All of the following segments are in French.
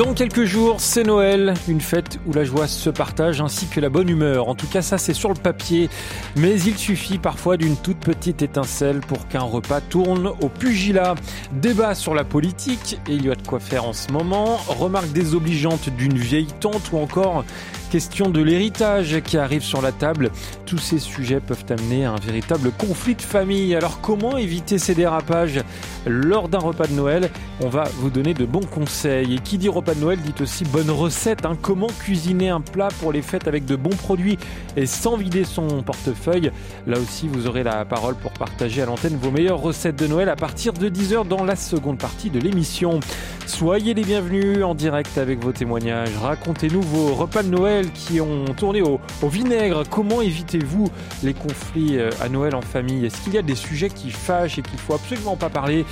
Dans quelques jours, c'est Noël, une fête où la joie se partage ainsi que la bonne humeur. En tout cas, ça c'est sur le papier. Mais il suffit parfois d'une toute petite étincelle pour qu'un repas tourne au pugilat. Débat sur la politique, et il y a de quoi faire en ce moment. Remarques désobligeantes d'une vieille tante ou encore question de l'héritage qui arrive sur la table. Tous ces sujets peuvent amener à un véritable conflit de famille. Alors comment éviter ces dérapages lors d'un repas de Noël? On va vous donner de bons conseils. Et qui dit repas de Noël dit aussi bonne recette. Hein. Comment cuisiner un plat pour les fêtes avec de bons produits et sans vider son portefeuille? Là aussi, vous aurez la parole pour partager à l'antenne vos meilleures recettes de Noël à partir de 10h dans la seconde partie de l'émission. Soyez les bienvenus en direct avec vos témoignages. Racontez-nous vos repas de Noël qui ont tourné au, vinaigre. Comment évitez-vous les conflits euh, à Noël en famille? Est-ce qu'il y a des sujets qui fâchent et qu'il faut absolument pas parler?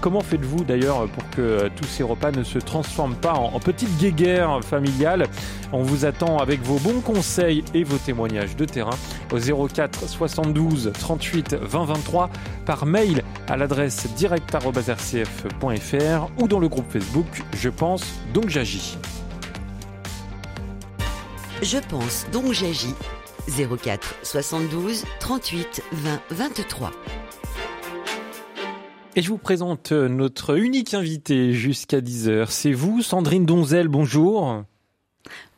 Comment faites-vous d'ailleurs pour que euh, tous ces repas ne se transforment pas en, petite guéguerre familiale On vous attend avec vos bons conseils et vos témoignages de terrain au 04 72 38 20 23 par mail à l'adresse direct.rcf.fr ou dans le groupe Facebook Je pense donc j'agis. Je pense donc j'agis 04 72 38 20 23. Et je vous présente notre unique invité jusqu'à 10h. C'est vous, Sandrine Donzel, bonjour.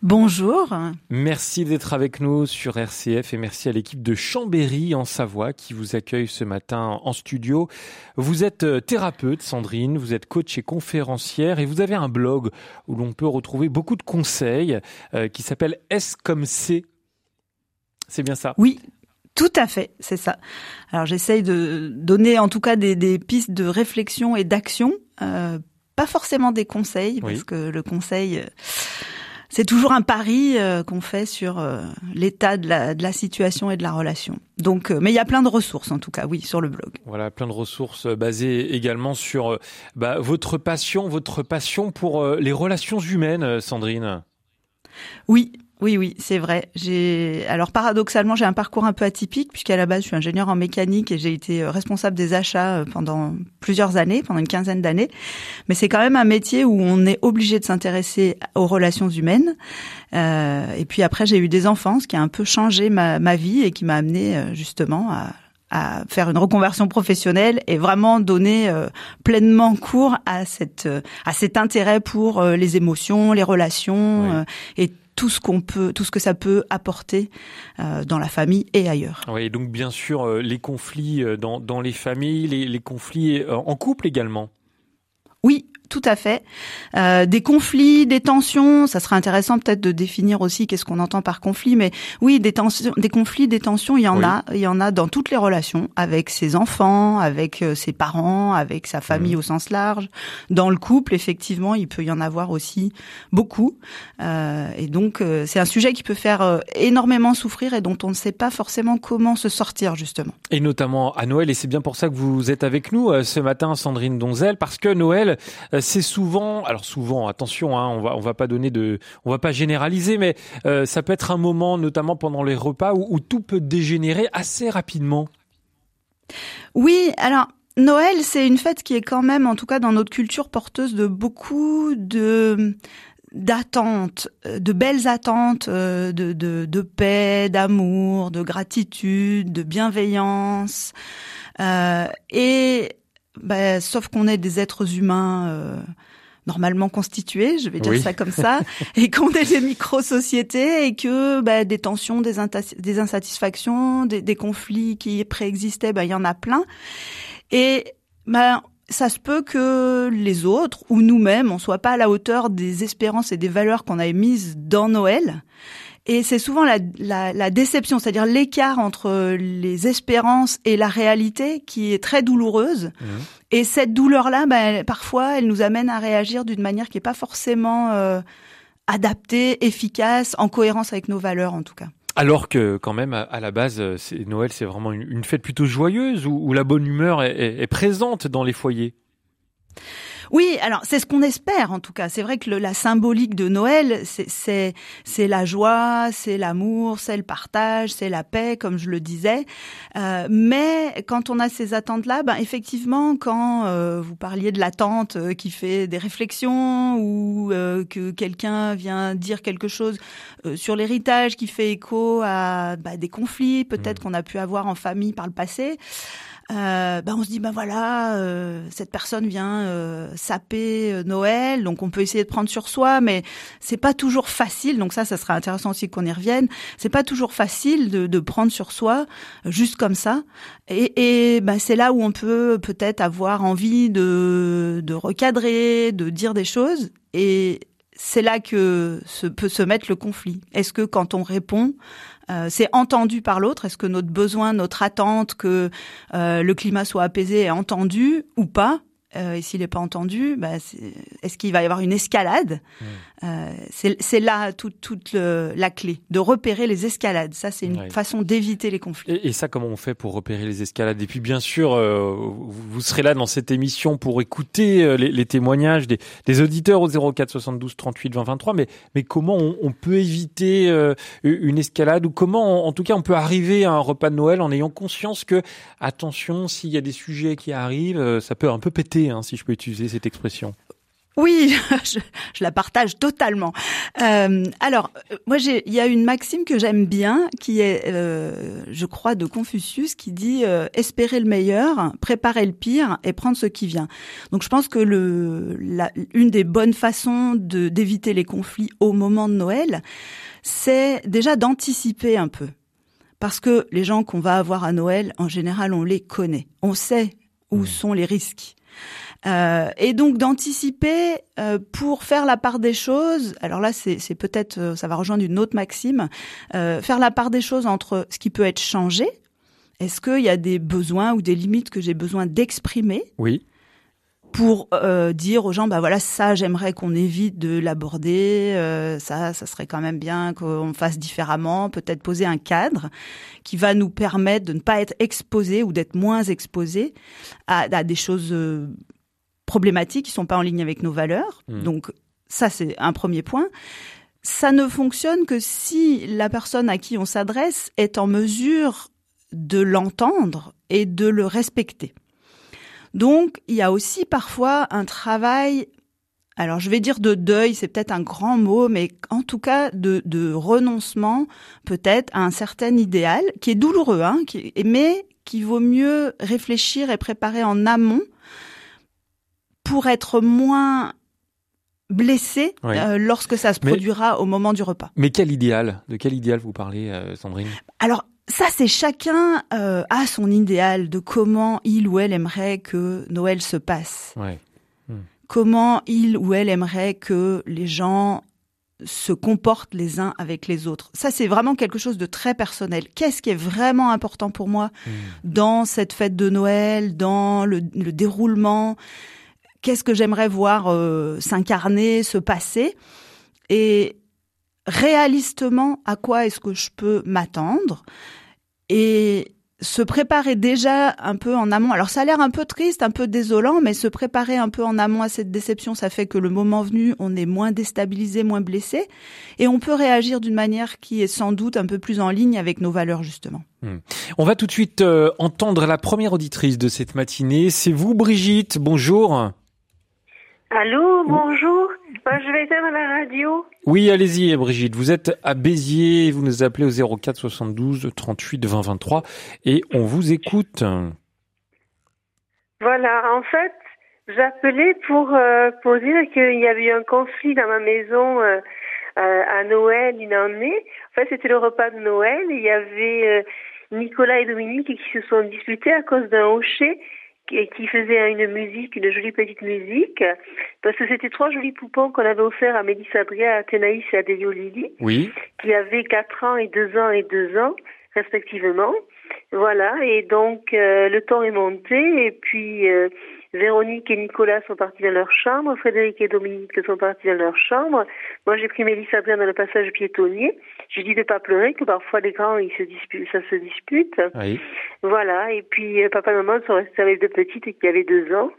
Bonjour. Merci d'être avec nous sur RCF et merci à l'équipe de Chambéry en Savoie qui vous accueille ce matin en studio. Vous êtes euh, thérapeute, Sandrine, vous êtes coach et conférencière et vous avez un blog où l'on peut retrouver beaucoup de conseils euh, qui s'appelle Est-ce comme c'est? C'est bien ça? Oui, tout à fait, c'est ça. Alors j'essaye de donner en tout cas des, pistes de réflexion et d'action, euh, pas forcément des conseils, parce que le conseil c'est toujours un pari euh, qu'on fait sur euh, l'état de la, de la, situation et de la relation. Donc, euh, mais il y a plein de ressources en tout cas, oui, sur le blog. Voilà, plein de ressources basées également sur bah, votre passion, votre passion pour les relations humaines, Sandrine. Oui, oui, oui, c'est vrai. J'ai alors paradoxalement, j'ai un parcours un peu atypique puisqu'à la base, je suis ingénieur en mécanique et j'ai été euh, responsable des achats euh, pendant plusieurs années, pendant une quinzaine d'années. Mais c'est quand même un métier où on est obligé de s'intéresser aux relations humaines. Euh, et puis après, j'ai eu des enfants, ce qui a un peu changé ma, ma vie et qui m'a amené euh, justement à à faire une reconversion professionnelle et vraiment donner pleinement cours à cette à cet intérêt pour les émotions, les relations et tout ce qu'on peut, tout ce que ça peut apporter euh, dans la famille et ailleurs. Oui, donc bien sûr euh, les conflits euh, dans, dans les familles, les, les conflits en couple également. Oui, tout à fait. Euh, des conflits, des tensions, ça serait intéressant peut-être de définir aussi qu'est-ce qu'on entend par conflit, mais oui, des tensions, des conflits, des tensions, il y en a, il y en a dans toutes les relations, avec ses enfants, avec euh, ses parents, avec sa famille mmh. au sens large. Dans le couple, effectivement, il peut y en avoir aussi beaucoup, euh, et donc euh, c'est un sujet qui peut faire euh, énormément souffrir et dont on ne sait pas forcément comment se sortir justement. Et notamment à Noël, et c'est bien pour ça que vous êtes avec nous ce matin, Sandrine Donzel, parce que Noël euh, c'est souvent, alors souvent, attention, hein, on va on va pas donner de, on va pas généraliser, mais euh, ça peut être un moment, notamment pendant les repas, où, tout peut dégénérer assez rapidement. Oui, alors Noël, c'est une fête qui est quand même, en tout cas dans notre culture, porteuse de beaucoup de d'attentes, de belles attentes, euh, de, de, paix, d'amour, de gratitude, de bienveillance. Euh, et bah, sauf qu'on est des êtres humains euh, normalement constitués, je vais dire ça comme ça, et qu'on est des micro-sociétés et que bah, des tensions, des, des insatisfactions, des, des, conflits qui préexistaient, bah, il y en a plein. Et bah, ça se peut que les autres ou nous-mêmes, on soit pas à la hauteur des espérances et des valeurs qu'on avait mises dans Noël et c'est souvent la, la, la déception, c'est-à-dire l'écart entre les espérances et la réalité qui est très douloureuse. Mmh. Et cette douleur-là, ben, parfois, elle nous amène à réagir d'une manière qui n'est pas forcément euh, adaptée, efficace, en cohérence avec nos valeurs en tout cas. Alors que quand même, à la base, Noël, c'est vraiment une, fête plutôt joyeuse où, où la bonne humeur est, est, est présente dans les foyers? Oui, alors c'est ce qu'on espère en tout cas. C'est vrai que le, la symbolique de Noël, c'est c'est la joie, c'est l'amour, c'est le partage, c'est la paix, comme je le disais. Euh, mais quand on a ces attentes-là, ben effectivement, quand euh, vous parliez de l'attente euh, qui fait des réflexions ou euh, que quelqu'un vient dire quelque chose sur l'héritage qui fait écho à bah, des conflits peut-être mmh. qu'on a pu avoir en famille par le passé euh, ben on se dit ben voilà euh, cette personne vient euh, saper euh, Noël donc on peut essayer de prendre sur soi mais c'est pas toujours facile donc ça ça serait intéressant aussi qu'on y revienne c'est pas toujours facile de, de, prendre sur soi juste comme ça et, et ben c'est là où on peut peut-être avoir envie de de recadrer de dire des choses et c'est là que se, peut se mettre le conflit. Est-ce que quand on répond, euh, c'est entendu par l'autre. Est-ce que notre besoin, notre attente que euh, le climat soit apaisé est entendu ou pas? Euh, et s'il n'est pas entendu, bah, est-ce qu'il va y avoir une escalade? Mmh. Euh, C'est là toute, toute la clé, de repérer les escalades. Ça, c'est une façon d'éviter les conflits. Et, et, ça, comment on fait pour repérer les escalades? Et puis, bien sûr, euh, vous serez là dans cette émission pour écouter euh, les, les témoignages des, des, auditeurs au 04 72 38 20 23. Mais, mais comment on, on peut éviter euh, une escalade? Ou comment, en, en tout cas, on peut arriver à un repas de Noël en ayant conscience que, attention, s'il y a des sujets qui arrivent, ça peut un peu péter Hein, si je peux utiliser cette expression. Oui, je, la partage totalement. Euh, alors, moi, il y a une maxime que j'aime bien, qui est, euh, je crois, de Confucius, qui dit euh, espérer le meilleur, préparer le pire et prendre ce qui vient. Donc, je pense que le, la, une des bonnes façons de d'éviter les conflits au moment de Noël, c'est déjà d'anticiper un peu, parce que les gens qu'on va avoir à Noël, en général, on les connaît, on sait où mmh. sont les risques. Euh, et donc d'anticiper euh, pour faire la part des choses. Alors là, c'est peut-être, euh, ça va rejoindre une autre maxime, faire la part des choses entre ce qui peut être changé. Est-ce qu'il y a des besoins ou des limites que j'ai besoin d'exprimer? Oui. Pour euh, dire aux gens, bah voilà, ça, j'aimerais qu'on évite de l'aborder. ça, ça serait quand même bien qu'on fasse différemment. Peut-être poser un cadre qui va nous permettre de ne pas être exposé ou d'être moins exposé à, à des choses problématiques qui sont pas en ligne avec nos valeurs. Mmh. Donc ça c'est un premier point. Ça ne fonctionne que si la personne à qui on s'adresse est en mesure de l'entendre et de le respecter. Donc il y a aussi parfois un travail alors je vais dire de deuil, c'est peut-être un grand mot, mais en tout cas de, de renoncement peut-être à un certain idéal qui est douloureux, hein, qui, mais qui vaut mieux réfléchir et préparer en amont pour être moins blessé euh, lorsque ça se produira au moment du repas. Mais quel idéal? De quel idéal vous parlez, euh, Sandrine? Alors, ça, c'est chacun euh, a son idéal de comment il ou elle aimerait que Noël se passe. Ouais. Hmm. Comment il ou elle aimerait que les gens se comportent les uns avec les autres. Ça, c'est vraiment quelque chose de très personnel. Qu'est-ce qui est vraiment important pour moi hmm. dans cette fête de Noël, dans le, le déroulement? Qu'est-ce que j'aimerais voir euh, s'incarner, se passer, et réalistement à quoi est-ce que je peux m'attendre, et se préparer déjà un peu en amont. Alors ça a l'air un peu triste, un peu désolant, mais se préparer un peu en amont à cette déception, ça fait que le moment venu, on est moins déstabilisé, moins blessé, et on peut réagir d'une manière qui est sans doute un peu plus en ligne avec nos valeurs justement. Hmm. On va tout de suite euh, entendre la première auditrice de cette matinée. C'est vous, Brigitte. Bonjour. Allô, bonjour. je vais faire à la radio. Oui, allez-y, Brigitte. Vous êtes à Béziers, vous nous appelez au 04 72 38 20 23 et on vous écoute. Voilà, en fait, j'appelais pour euh, pour dire qu'il y avait eu un conflit dans ma maison euh, euh, à Noël une année. En fait, c'était le repas de Noël. il y avait Nicolas et Dominique qui se sont disputés à cause d'un hocher qui faisait une musique, une jolie petite musique, parce que c'était trois jolis poupons qu'on avait offerts à Mélissa Adria, à Thénaïs et à Delio Lili, oui. qui avaient quatre ans et deux ans et deux ans, respectivement. Voilà, et donc euh, le temps est monté, et puis euh, Véronique et Nicolas sont partis dans leur chambre, Frédéric et Dominique sont partis dans leur chambre. Moi, j'ai pris Mélissa bien dans le passage piétonnier. J'ai dit de pas pleurer, que parfois les grands, ils se disputent, ça se dispute. Oui. Voilà. Et puis, euh, papa et maman sont restés avec deux petites qui avaient deux ans.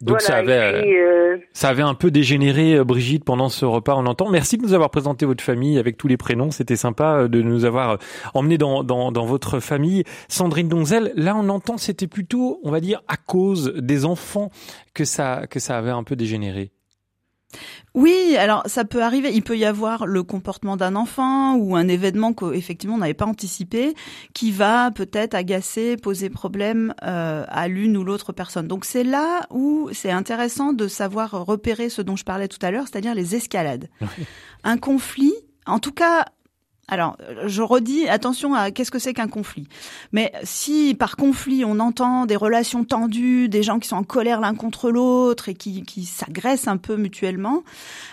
Donc ça avait, euh, ça avait un peu dégénéré, euh, Brigitte, pendant ce repas. On entend. Merci de nous avoir présenté votre famille avec tous les prénoms. C'était sympa de nous avoir emmenés dans, dans, dans votre famille. Sandrine Donzel, là on entend, c'était plutôt, on va dire, à cause des enfants que ça que ça avait un peu dégénéré. Oui, alors ça peut arriver. Il peut y avoir le comportement d'un enfant ou un événement qu'effectivement on n'avait pas anticipé qui va peut-être agacer, poser problème euh, à l'une ou l'autre personne. Donc c'est là où c'est intéressant de savoir repérer ce dont je parlais tout à l'heure, c'est-à-dire les escalades. Un conflit, en tout cas alors, je redis, attention à qu'est-ce que c'est qu'un conflit. Mais si par conflit on entend des relations tendues, des gens qui sont en colère l'un contre l'autre et qui, qui s'agressent un peu mutuellement,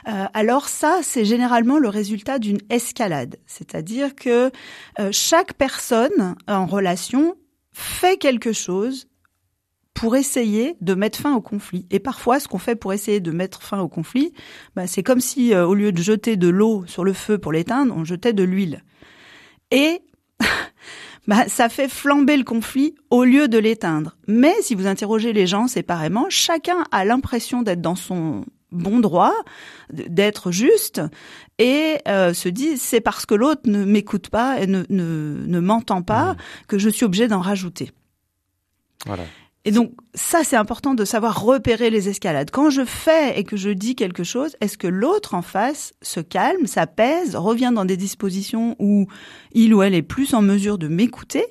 euh, alors ça, c'est généralement le résultat d'une escalade. C'est-à-dire que euh, chaque personne en relation fait quelque chose pour essayer de mettre fin au conflit. Et parfois, ce qu'on fait pour essayer de mettre fin au conflit, bah, c'est comme si, euh, au lieu de jeter de l'eau sur le feu pour l'éteindre, on jetait de l'huile. Et bah, ça fait flamber le conflit au lieu de l'éteindre. Mais si vous interrogez les gens séparément, chacun a l'impression d'être dans son bon droit, d'être juste, et euh, se dit c'est parce que l'autre ne m'écoute pas et ne, ne, ne m'entend pas mmh. que je suis obligé d'en rajouter. Voilà. Et donc ça, c'est important de savoir repérer les escalades. Quand je fais et que je dis quelque chose, est-ce que l'autre en face se calme, s'apaise, revient dans des dispositions où il ou elle est plus en mesure de m'écouter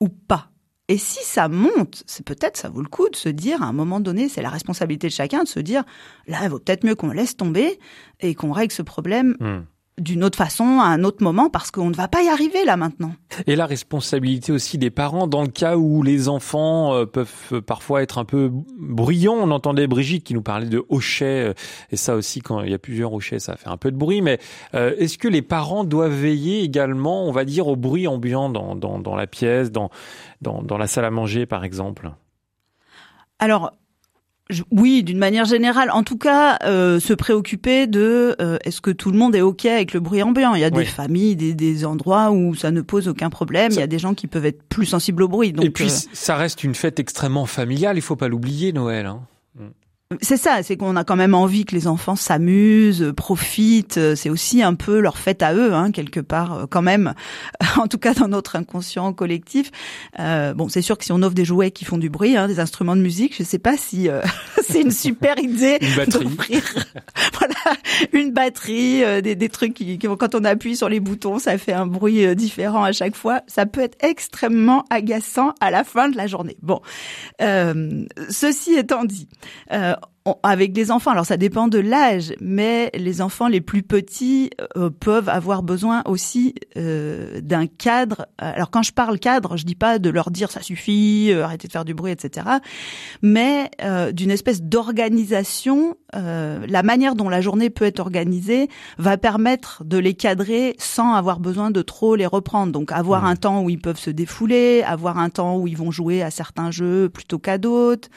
ou pas? Et si ça monte, c'est peut-être ça vaut le coup de se dire à un moment donné, c'est la responsabilité de chacun de se dire là, il vaut peut-être mieux qu'on laisse tomber et qu'on règle ce problème. Hmm d'une autre façon, à un autre moment, parce qu'on ne va pas y arriver là maintenant. Et la responsabilité aussi des parents, dans le cas où les enfants euh, peuvent parfois être un peu bruyants. On entendait Brigitte qui nous parlait de hochets, euh, et ça aussi, quand il y a plusieurs hochets, ça fait un peu de bruit. Mais euh, est-ce que les parents doivent veiller également, on va dire, au bruit ambiant dans, dans, dans la pièce, dans, dans, dans la salle à manger, par exemple? Alors, oui, d'une manière générale. En tout cas, euh, se préoccuper de euh, est-ce que tout le monde est ok avec le bruit ambiant? Il y a des familles, des, des, endroits où ça ne pose aucun problème. Il y a des gens qui peuvent être plus sensibles au bruit. Donc, Et puis, euh, ça reste une fête extrêmement familiale. Il faut pas l'oublier, Noël. Hein. C'est ça, c'est qu'on a quand même envie que les enfants s'amusent, profitent. C'est aussi un peu leur fête à eux, hein, quelque part, euh, quand même. en tout cas, dans notre inconscient collectif. Euh, bon, c'est sûr que si on offre des jouets qui font du bruit, hein, des instruments de musique, je sais pas si euh, c'est une super idée d'offrir, voilà, une batterie, euh, des, des, trucs qui, quand on appuie sur les boutons, ça fait un bruit différent à chaque fois. Ça peut être extrêmement agaçant à la fin de la journée. Bon, ceci étant dit avec des enfants, alors ça dépend de l'âge, mais les enfants les plus petits euh, peuvent avoir besoin aussi euh, d'un cadre. Alors quand je parle cadre, je dis pas de leur dire ça suffit, euh, arrêtez de faire du bruit, etc. Mais d'une espèce d'organisation. la manière dont la journée peut être organisée va permettre de les cadrer sans avoir besoin de trop les reprendre. Donc avoir mmh. un temps où ils peuvent se défouler, avoir un temps où ils vont jouer à certains jeux plutôt qu'à d'autres.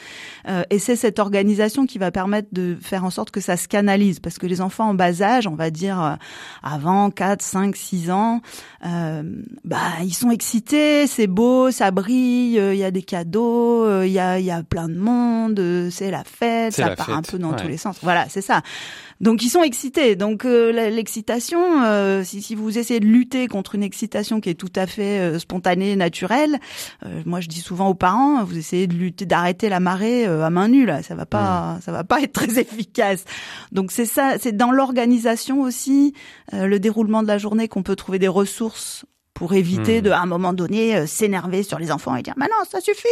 et c'est cette organisation qui va permettre de faire en sorte que ça se canalise parce que les enfants en bas âge, on va dire euh, avant 4, 5, 6 ans, euh, bah ils sont excités, c'est beau, ça brille, euh, il y a des cadeaux, euh, il y a il y a plein de monde, c'est la fête, ça part un peu dans tous les sens. Voilà, c'est ça. Donc ils sont excités. Donc l'excitation, si, si, vous essayez de lutter contre une excitation qui est tout à fait spontanée, naturelle, moi je dis souvent aux parents, vous essayez de lutter, d'arrêter la marée à main nue là, ça va pas, mmh. ça va pas être très efficace. Donc c'est ça, c'est dans l'organisation aussi, euh, le déroulement de la journée qu'on peut trouver des ressources pour éviter mmh. de, à un moment donné, euh, s'énerver sur les enfants et dire, maintenant ça suffit,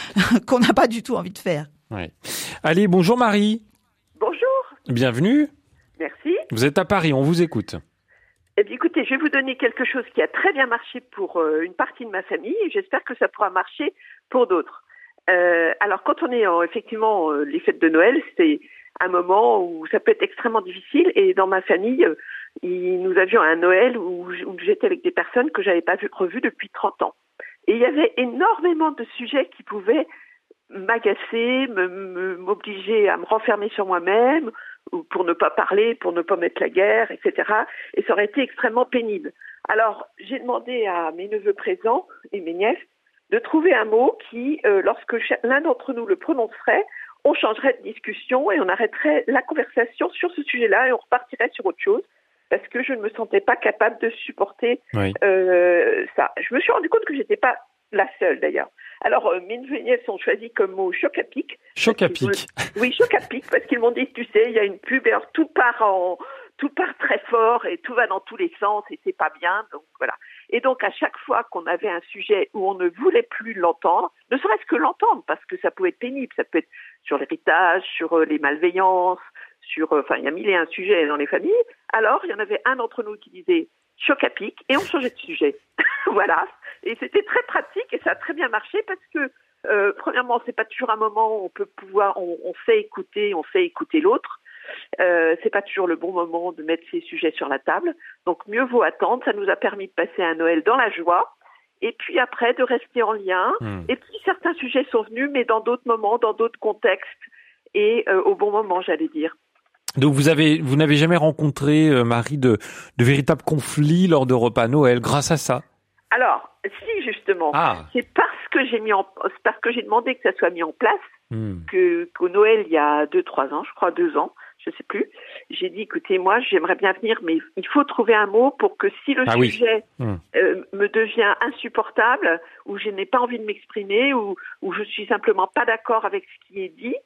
qu'on n'a pas du tout envie de faire. Ouais. Allez, bonjour Marie. Bienvenue. Merci. Vous êtes à Paris, on vous écoute. Eh bien, écoutez, je vais vous donner quelque chose qui a très bien marché pour euh, une partie de ma famille et j'espère que ça pourra marcher pour d'autres. Euh, alors quand on est en, effectivement euh, les fêtes de Noël, c'est un moment où ça peut être extrêmement difficile. Et dans ma famille, nous avions un Noël où, j'étais avec des personnes que j'avais pas vu, revues depuis 30 ans. Et il y avait énormément de sujets qui pouvaient m'agacer, m'obliger à me renfermer sur moi-même, pour ne pas parler, pour ne pas mettre la guerre, etc. Et ça aurait été extrêmement pénible. Alors, j'ai demandé à mes neveux présents et mes nièces de trouver un mot qui, euh, lorsque l'un d'entre nous le prononcerait, on changerait de discussion et on arrêterait la conversation sur ce sujet-là et on repartirait sur autre chose parce que je ne me sentais pas capable de supporter euh, ça. Je me suis rendu compte que j'étais pas la seule d'ailleurs. Alors, euh, mes sont choisis comme mot choc à pic. Choc à pic. Oui, choc à pic, parce qu'ils m'ont dit, tu sais, il y a une pub, alors tout part en, tout part très fort et tout va dans tous les sens et c'est pas bien. Donc voilà. Et donc à chaque fois qu'on avait un sujet où on ne voulait plus l'entendre, ne serait-ce que l'entendre, parce que ça pouvait être pénible, ça peut être sur l'héritage, sur euh, les malveillances, sur, euh, enfin il y a mille et un sujets dans les familles. Alors il y en avait un d'entre nous qui disait choc à pic et on changeait de sujet. voilà. Et c'était très pratique et ça a très bien marché parce que euh, premièrement, c'est pas toujours un moment où on peut pouvoir, on, on fait écouter, on fait écouter l'autre. Euh, c'est pas toujours le bon moment de mettre ces sujets sur la table. Donc mieux vaut attendre. Ça nous a permis de passer un Noël dans la joie. Et puis après, de rester en lien. Hmm. Et puis certains sujets sont venus, mais dans d'autres moments, dans d'autres contextes, et euh, au bon moment, j'allais dire. Donc vous avez, vous n'avez jamais rencontré euh, Marie de, de véritables conflits lors de repas Noël grâce à ça? Alors, si justement, ah. c'est parce que j'ai mis en, parce que j'ai demandé que ça soit mis en place hmm. que qu'au Noël il y a deux trois ans, je crois deux ans, je sais plus. J'ai dit, écoutez, moi, j'aimerais bien venir, mais il faut trouver un mot pour que si le ah sujet hmm. euh, me devient insupportable, ou je n'ai pas envie de m'exprimer, ou, ou je suis simplement pas d'accord avec ce qui est dit,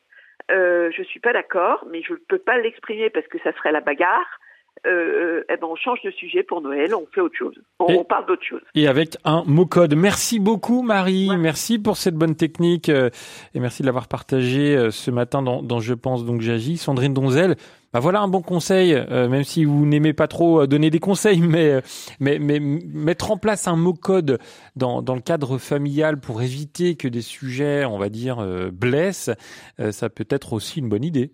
euh, je suis pas d'accord, mais je ne peux pas l'exprimer parce que ça serait la bagarre. Euh, eh ben on change de sujet pour Noël, on fait autre chose, on, parle d'autre chose. Et avec un mot code. Merci beaucoup Marie, merci pour cette bonne technique euh, et merci de l'avoir partagé euh, ce matin dans, dans, Je pense donc j'agis. Sandrine Donzel, bah voilà un bon conseil, euh, même si vous n'aimez pas trop donner des conseils, mais, mais mettre en place un mot code dans le cadre familial pour éviter que des sujets, on va dire, blessent, ça peut être aussi une bonne idée.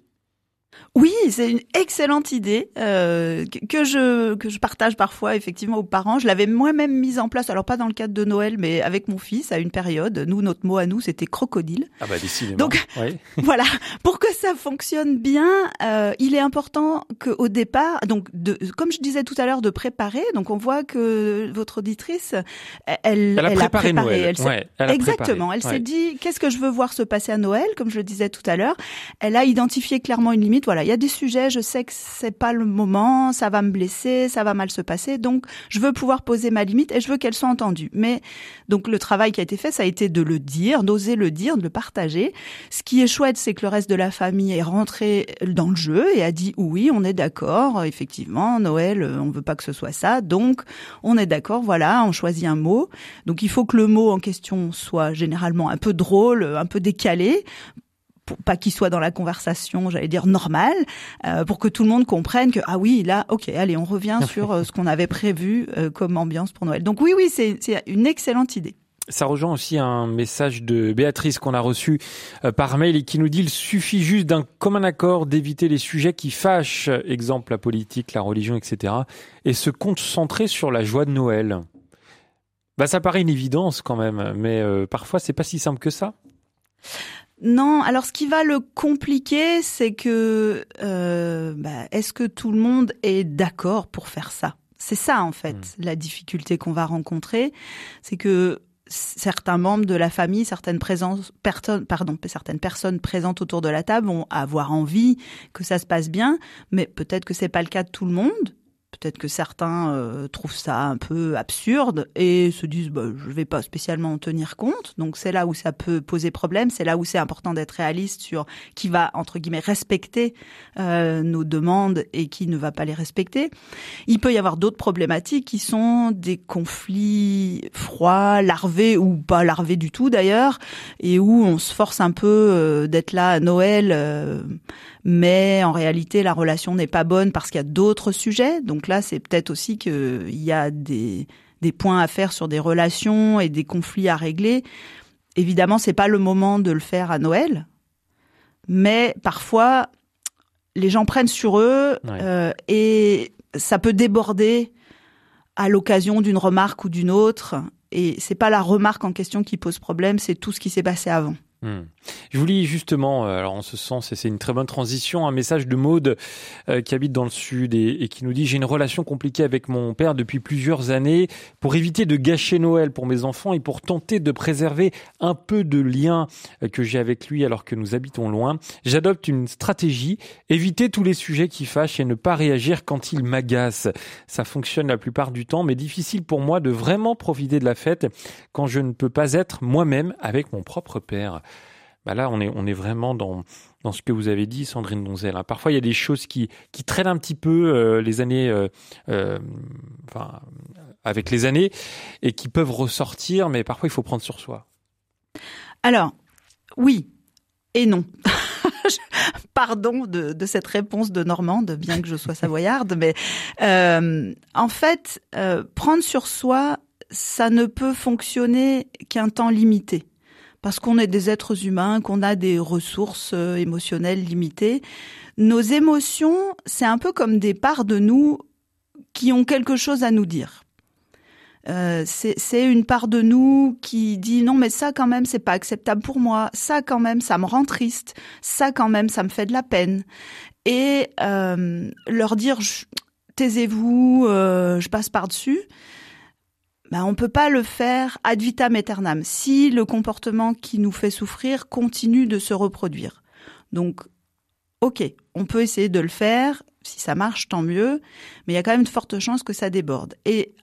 Oui, c'est une excellente idée euh, que je que je partage parfois effectivement aux parents. Je l'avais moi-même mise en place, alors pas dans le cadre de Noël, mais avec mon fils à une période. Nous, notre mot à nous, c'était crocodile. Ah bah décidément. Donc voilà, pour que ça fonctionne bien, euh, il est important qu'au départ, donc de, comme je disais tout à l'heure, de préparer. Donc on voit que votre auditrice, elle, elle a préparé, Noël. Elle, exactement. Elle s'est dit qu'est-ce que je veux voir se passer à Noël, comme je le disais tout à l'heure. Elle a identifié clairement une limite voilà, il y a des sujets, je sais que c'est pas le moment, ça va me blesser, ça va mal se passer, donc je veux pouvoir poser ma limite et je veux qu'elle soit entendue. Mais donc le travail qui a été fait, ça a été de le dire, d'oser le dire, de le partager. Ce qui est chouette, c'est que le reste de la famille est rentré dans le jeu et a dit oui, on est d'accord, effectivement, Noël, on veut pas que ce soit ça, donc on est d'accord, voilà, on choisit un mot. Donc il faut que le mot en question soit généralement un peu drôle, un peu décalé pas qu'il soit dans la conversation, j'allais dire normale, euh, pour que tout le monde comprenne que ah oui là, ok, allez, on revient sur euh, ce qu'on avait prévu euh, comme ambiance pour Noël. Donc oui, oui, c'est une excellente idée. Ça rejoint aussi un message de Béatrice qu'on a reçu par mail et qui nous dit il suffit juste d'un commun accord d'éviter les sujets qui fâchent, exemple la politique, la religion, etc., et se concentrer sur la joie de Noël. Bah ça paraît une évidence quand même, mais parfois c'est pas si simple que ça. Non, alors ce qui va le compliquer, c'est que euh, bah, est-ce que tout le monde est d'accord pour faire ça? C'est ça en fait hmm. la difficulté qu'on va rencontrer, c'est que certains membres de la famille, certaines présences, pardon, certaines personnes présentes autour de la table vont avoir envie que ça se passe bien, mais peut-être que c'est pas le cas de tout le monde. Peut-être que certains euh, trouvent ça un peu absurde et se disent bah, je vais pas spécialement en tenir compte. Donc c'est là où ça peut poser problème. C'est là où c'est important d'être réaliste sur qui va entre guillemets respecter euh, nos demandes et qui ne va pas les respecter. Il peut y avoir d'autres problématiques qui sont des conflits froids, larvés ou pas larvés du tout d'ailleurs, et où on se force un peu euh, d'être là à Noël mais en réalité la relation n'est pas bonne parce qu'il y a d'autres sujets. Donc là, c'est peut-être aussi qu'il y a des, des points à faire sur des relations et des conflits à régler. Évidemment, c'est pas le moment de le faire à Noël, mais parfois les gens prennent sur eux euh, et ça peut déborder à l'occasion d'une remarque ou d'une autre. Et c'est pas la remarque en question qui pose problème, c'est tout ce qui s'est passé avant. Hmm. Je vous lis justement, euh, alors en ce sens, et c'est une très bonne transition, un message de Maude euh, qui habite dans le sud et, qui nous dit j'ai une relation compliquée avec mon père depuis plusieurs années. Pour éviter de gâcher Noël pour mes enfants et pour tenter de préserver un peu de lien euh, que j'ai avec lui alors que nous habitons loin, j'adopte une stratégie éviter tous les sujets qui fâchent et ne pas réagir quand ils m'agacent. Ça fonctionne la plupart du temps, mais difficile pour moi de vraiment profiter de la fête quand je ne peux pas être moi-même avec mon propre père. Bah là, on est, on est vraiment dans, dans ce que vous avez dit, Sandrine Donzel. Hein. Parfois, il y a des choses qui, qui traînent un petit peu euh, les années, euh, euh, enfin, avec les années, et qui peuvent ressortir, mais parfois, il faut prendre sur soi. Alors, oui et non. Pardon de, de, cette réponse de Normande, bien que je sois savoyarde, mais en fait, prendre sur soi, ça ne peut fonctionner qu'un temps limité parce qu'on est des êtres humains, qu'on a des ressources euh, émotionnelles limitées. Nos émotions, c'est un peu comme des parts de nous qui ont quelque chose à nous dire. Euh, c'est une part de nous qui dit non mais ça quand même c'est pas acceptable pour moi, ça quand même ça me rend triste, ça quand même ça me fait de la peine et euh, leur dire taisez-vous, je passe par ben, on peut pas le faire ad vitam aeternam si le comportement qui nous fait souffrir continue de se reproduire. Donc, ok, on peut essayer de le faire. Si ça marche, tant mieux. Mais il y a quand même de fortes chances que ça déborde. Et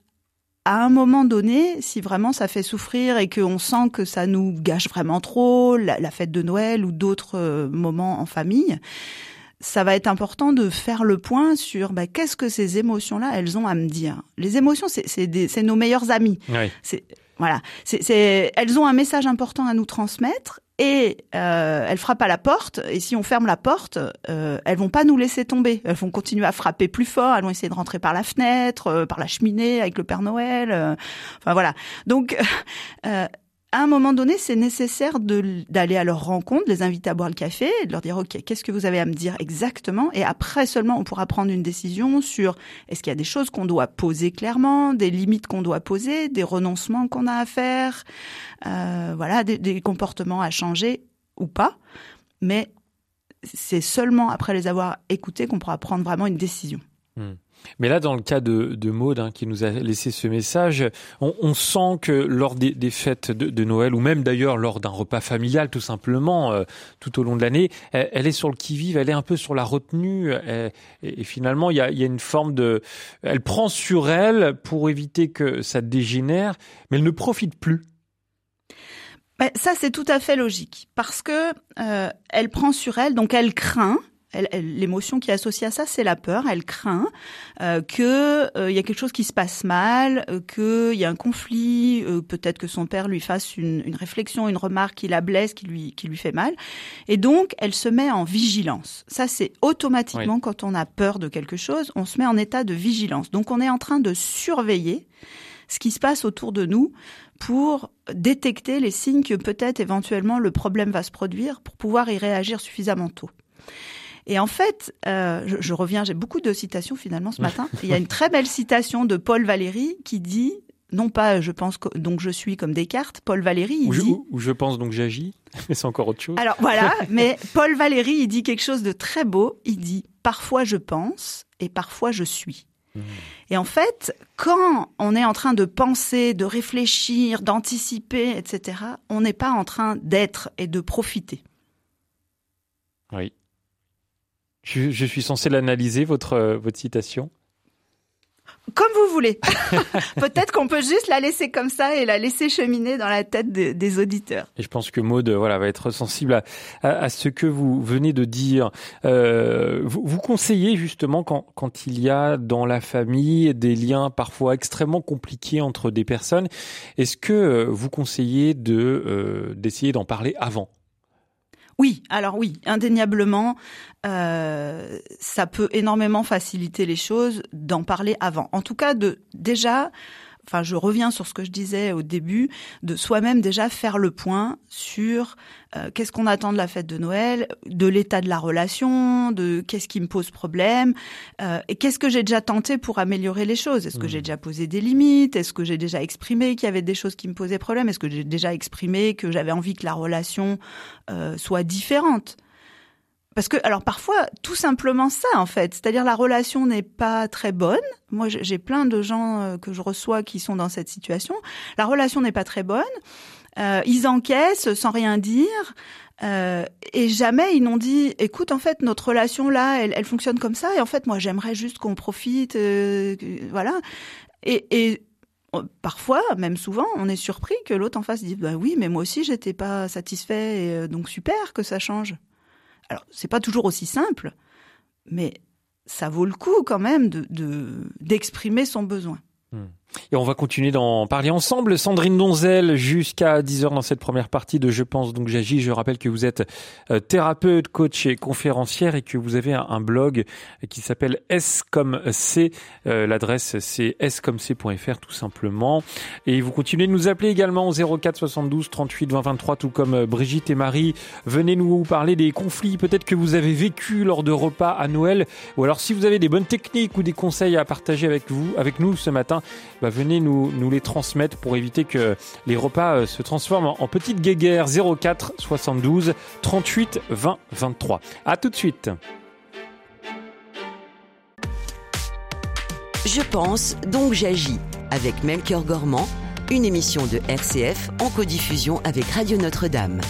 à un moment donné, si vraiment ça fait souffrir et qu'on sent que ça nous gâche vraiment trop, la fête de Noël ou d'autres euh, moments en famille, ça va être important de faire le point sur bah, qu'est-ce que ces émotions-là, elles ont à me dire. Les émotions, c'est nos meilleurs amis. C'est voilà, c'est elles ont un message important à nous transmettre et euh, elles frappent à la porte. Et si on ferme la porte, euh, elles vont pas nous laisser tomber. Elles vont continuer à frapper plus fort. Elles vont essayer de rentrer par la fenêtre, euh, par la cheminée avec le Père Noël. Euh, enfin voilà. Donc euh, à un moment donné, c'est nécessaire d'aller à leur rencontre, les inviter à boire le café, de leur dire, OK, qu'est-ce que vous avez à me dire exactement? Et après seulement, on pourra prendre une décision sur est-ce qu'il y a des choses qu'on doit poser clairement, des limites qu'on doit poser, des renoncements qu'on a à faire, euh, voilà, des, des comportements à changer ou pas. Mais c'est seulement après les avoir écoutés qu'on pourra prendre vraiment une décision. Hmm. Mais là, dans le cas de, de Maud, hein, qui nous a laissé ce message, on, sent que lors des, fêtes de, Noël, ou même d'ailleurs lors d'un repas familial, tout simplement, euh, tout au long de l'année, elle, est sur le qui-vive, elle est un peu sur la retenue, et, finalement, il y a, une forme de... Elle prend sur elle pour éviter que ça dégénère, mais elle ne profite plus. Ben, ça, c'est tout à fait logique, parce que euh, elle prend sur elle, donc elle craint l'émotion qui est associée à ça, c'est la peur. Elle craint euh, que il euh, y a quelque chose qui se passe mal, euh, qu'il y a un conflit, euh, peut-être que son père lui fasse une, une, réflexion, une remarque qui la blesse, qui lui qui lui fait mal, et donc elle se met en vigilance. Ça, c'est automatiquement quand on a peur de quelque chose, on se met en état de vigilance. Donc on est en train de surveiller ce qui se passe autour de nous pour détecter les signes que peut-être éventuellement le problème va se produire pour pouvoir y réagir suffisamment tôt. Et en fait, euh, je, je, reviens, j'ai beaucoup de citations finalement ce matin. Il y a une très belle citation de Paul Valéry qui dit non pas je pense que, donc je suis comme Descartes, Paul Valéry il ou dit je, ou je pense donc j'agis, mais c'est encore autre chose. Alors voilà, mais Paul Valéry il dit quelque chose de très beau, il dit parfois je pense et parfois je suis. Mmh. Et en fait, quand on est en train de penser, de réfléchir, d'anticiper, etc., on n'est pas en train d'être et de profiter. Oui. Je, je suis censé l'analyser, votre, euh, votre citation comme vous voulez. Peut-être qu'on peut juste la laisser comme ça et la laisser cheminer dans la tête de, des auditeurs. Et je pense que Maud, voilà, va être sensible à, à, à ce que vous venez de dire. Euh, vous, vous, conseillez justement quand, quand il y a dans la famille des liens parfois extrêmement compliqués entre des personnes, est-ce que euh, vous conseillez de euh, d'essayer d'en parler avant? Oui, alors oui, indéniablement, euh, ça peut énormément faciliter les choses d'en parler avant. En tout cas, de déjà enfin je reviens sur ce que je disais au début, de soi-même déjà faire le point sur euh, qu'est-ce qu'on attend de la fête de Noël, de l'état de la relation, de qu'est-ce qui me pose problème, euh, et qu'est-ce que j'ai déjà tenté pour améliorer les choses. Est-ce que j'ai mmh. déjà posé des limites? Est-ce que j'ai déjà exprimé qu'il y avait des choses qui me posaient problème? Est-ce que j'ai déjà exprimé que j'avais envie que la relation euh, soit différente? Parce que, alors parfois, tout simplement ça, en fait. C'est-à-dire la relation n'est pas très bonne. Moi, j'ai plein de gens euh, que je reçois qui sont dans cette situation. La relation n'est pas très bonne. Euh, ils encaissent sans rien dire. Euh, et jamais ils n'ont dit, écoute, en fait, notre relation là, elle, elle fonctionne comme ça. Et en fait, moi, j'aimerais juste qu'on profite, euh, voilà. Et, et parfois, même souvent, on est surpris que l'autre en face dise, bah oui, mais moi aussi, j'étais pas satisfait, et, euh, donc super que ça change. Alors, c'est pas toujours aussi simple, mais ça vaut le coup quand même de d'exprimer son besoin. Hmm. Et on va continuer d'en parler ensemble. Sandrine Donzel, jusqu'à 10h dans cette première partie de Je pense donc j'agis. Je rappelle que vous êtes euh, thérapeute, coach et conférencière et que vous avez un, blog qui s'appelle S comme C. Euh, l'adresse c'est s comme c.fr tout simplement. Et vous continuez de nous appeler également au 04 72 38 20 23 tout comme euh, Brigitte et Marie. Venez nous parler des conflits peut-être que vous avez vécu lors de repas à Noël ou alors si vous avez des bonnes techniques ou des conseils à partager avec vous, avec nous ce matin, venez nous, les transmettre pour éviter que les repas euh, se transforment en, petites guéguerres 04 72 38 20 23. À tout de suite. Je pense, donc j'agis avec Melchior Gormand, une émission de RCF en codiffusion avec Radio Notre-Dame.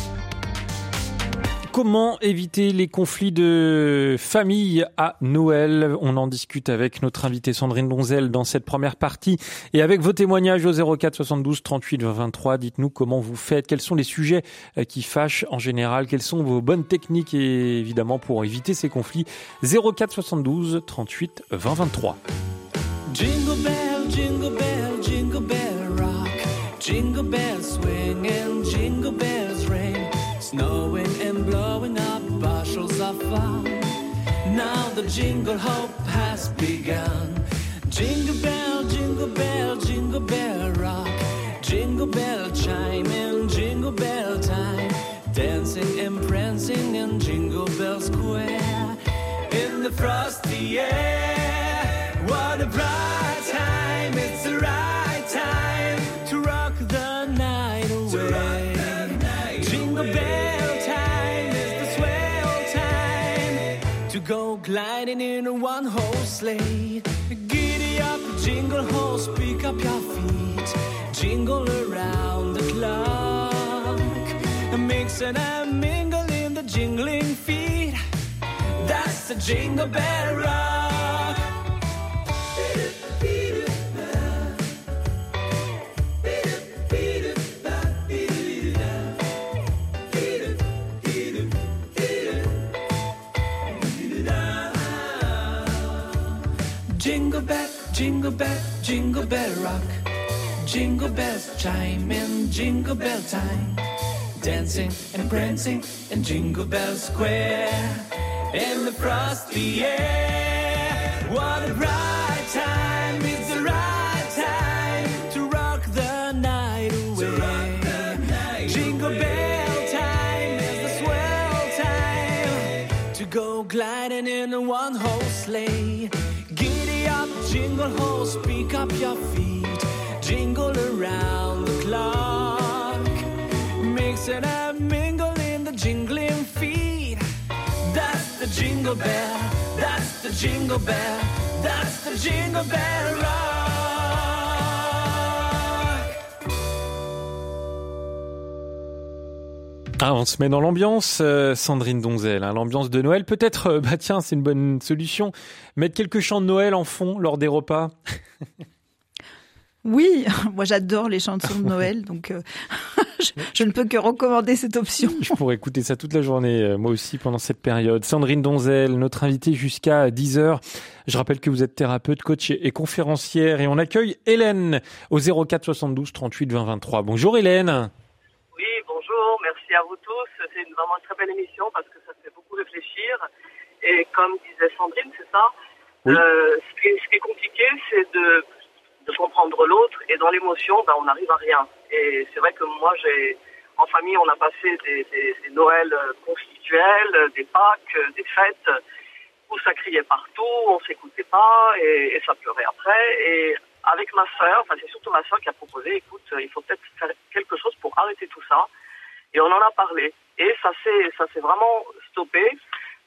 Comment éviter les conflits de famille à Noël? On en discute avec notre invitée Sandrine Donzel dans cette première partie et avec vos témoignages au 04 72 38 23. Dites-nous comment vous faites, quels sont les sujets euh, qui fâchent en général, quelles sont vos bonnes techniques et évidemment pour éviter ces conflits. 04 72 38 20 23. Jingle bell, jingle bell, jingle bell rock. Jingle bell swing and jingle bells ring. Snowing and blowing up of. Now the jingle hop has begun. Jingle bell, jingle bell, jingle bell rock. Jingle bell chime and jingle bell time. Dancing and prancing in Jingle Bell Square. In the frosty air, what a bright go gliding in a one horse sleigh. Giddy up, jingle horse, pick up your feet, jingle around the clock. Mix and mingle in the jingling feet. That's the jingle bell rock. Jingle bell, jingle bell rock. Jingle bells chime in jingle bell time. Dancing and prancing in Jingle Bell Square. In the frosty air. What a bright time! It's the right time to rock the night away. The night jingle away. bell time is the swell time to go gliding in a one horse sleigh jingle horse, pick up your feet, jingle around the clock. Mix it up, mingle in the jingling feet. That's the jingle bell, that's the jingle bell, that's the jingle bell rock. Ah, on se met dans l'ambiance, euh, Sandrine Donzel, hein, l'ambiance de Noël. Peut-être, euh, bah tiens, c'est une bonne solution, mettre quelques chants de Noël en fond lors des repas. Oui, moi j'adore les chansons de Noël, donc euh, je, ne peux que recommander cette option. Je pourrais écouter ça toute la journée, moi aussi, pendant cette période. Sandrine Donzel, notre invitée jusqu'à 10h. Je rappelle que vous êtes thérapeute, coach et conférencière, et on accueille Hélène au 04 72 38 20 23. Bonjour Hélène merci à vous tous. C'est vraiment une très belle émission parce que ça fait beaucoup réfléchir. Et comme disait Sandrine, c'est ça, euh, ce, qui est, compliqué, c'est de, comprendre comprendre l'autre et dans l'émotion, ben, on n'arrive à rien. Et c'est vrai que moi, j'ai, en famille, on a passé des, des, des Noëls conflictuels, des Pâques, des fêtes où ça criait partout, on s'écoutait pas et, et, ça pleurait après. Et avec ma sœur, enfin c'est surtout ma sœur qui a proposé, écoute, il faut peut-être faire quelque chose pour arrêter tout ça. Et on en a parlé. Et ça s'est, ça s'est vraiment stoppé.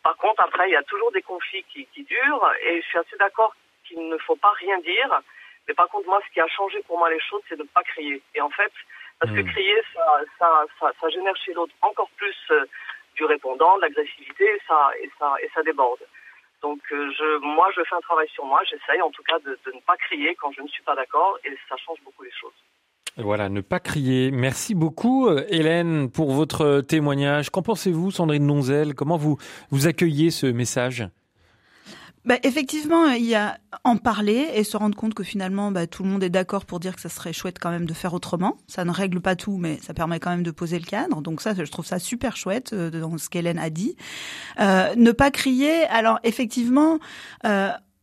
Par contre, après, il y a toujours des conflits qui, qui durent et je suis assez d'accord qu'il ne faut pas rien dire. Mais par contre, moi, ce qui a changé pour moi les choses, c'est de ne pas crier. Et en fait, parce que crier, ça, ça, ça, ça génère chez l'autre encore plus euh, du répondant, de l'agressivité, et ça, et ça, et ça déborde. Donc, euh, je, moi, je fais un travail sur moi. J'essaye, en tout cas, de, de ne pas crier quand je ne suis pas d'accord, et ça change beaucoup les choses. Voilà, ne pas crier. Merci beaucoup, euh, Hélène, pour votre témoignage. Qu'en pensez-vous, Sandrine Nonzel Comment vous, vous accueillez ce message? Bah, effectivement, il y a en parler et se rendre compte que finalement, bah, tout le monde est d'accord pour dire que ça serait chouette quand même de faire autrement. Ça ne règle pas tout, mais ça permet quand même de poser le cadre. Donc ça, je trouve ça super chouette euh, dans ce qu'Hélène a dit. Euh, ne pas crier. Alors effectivement,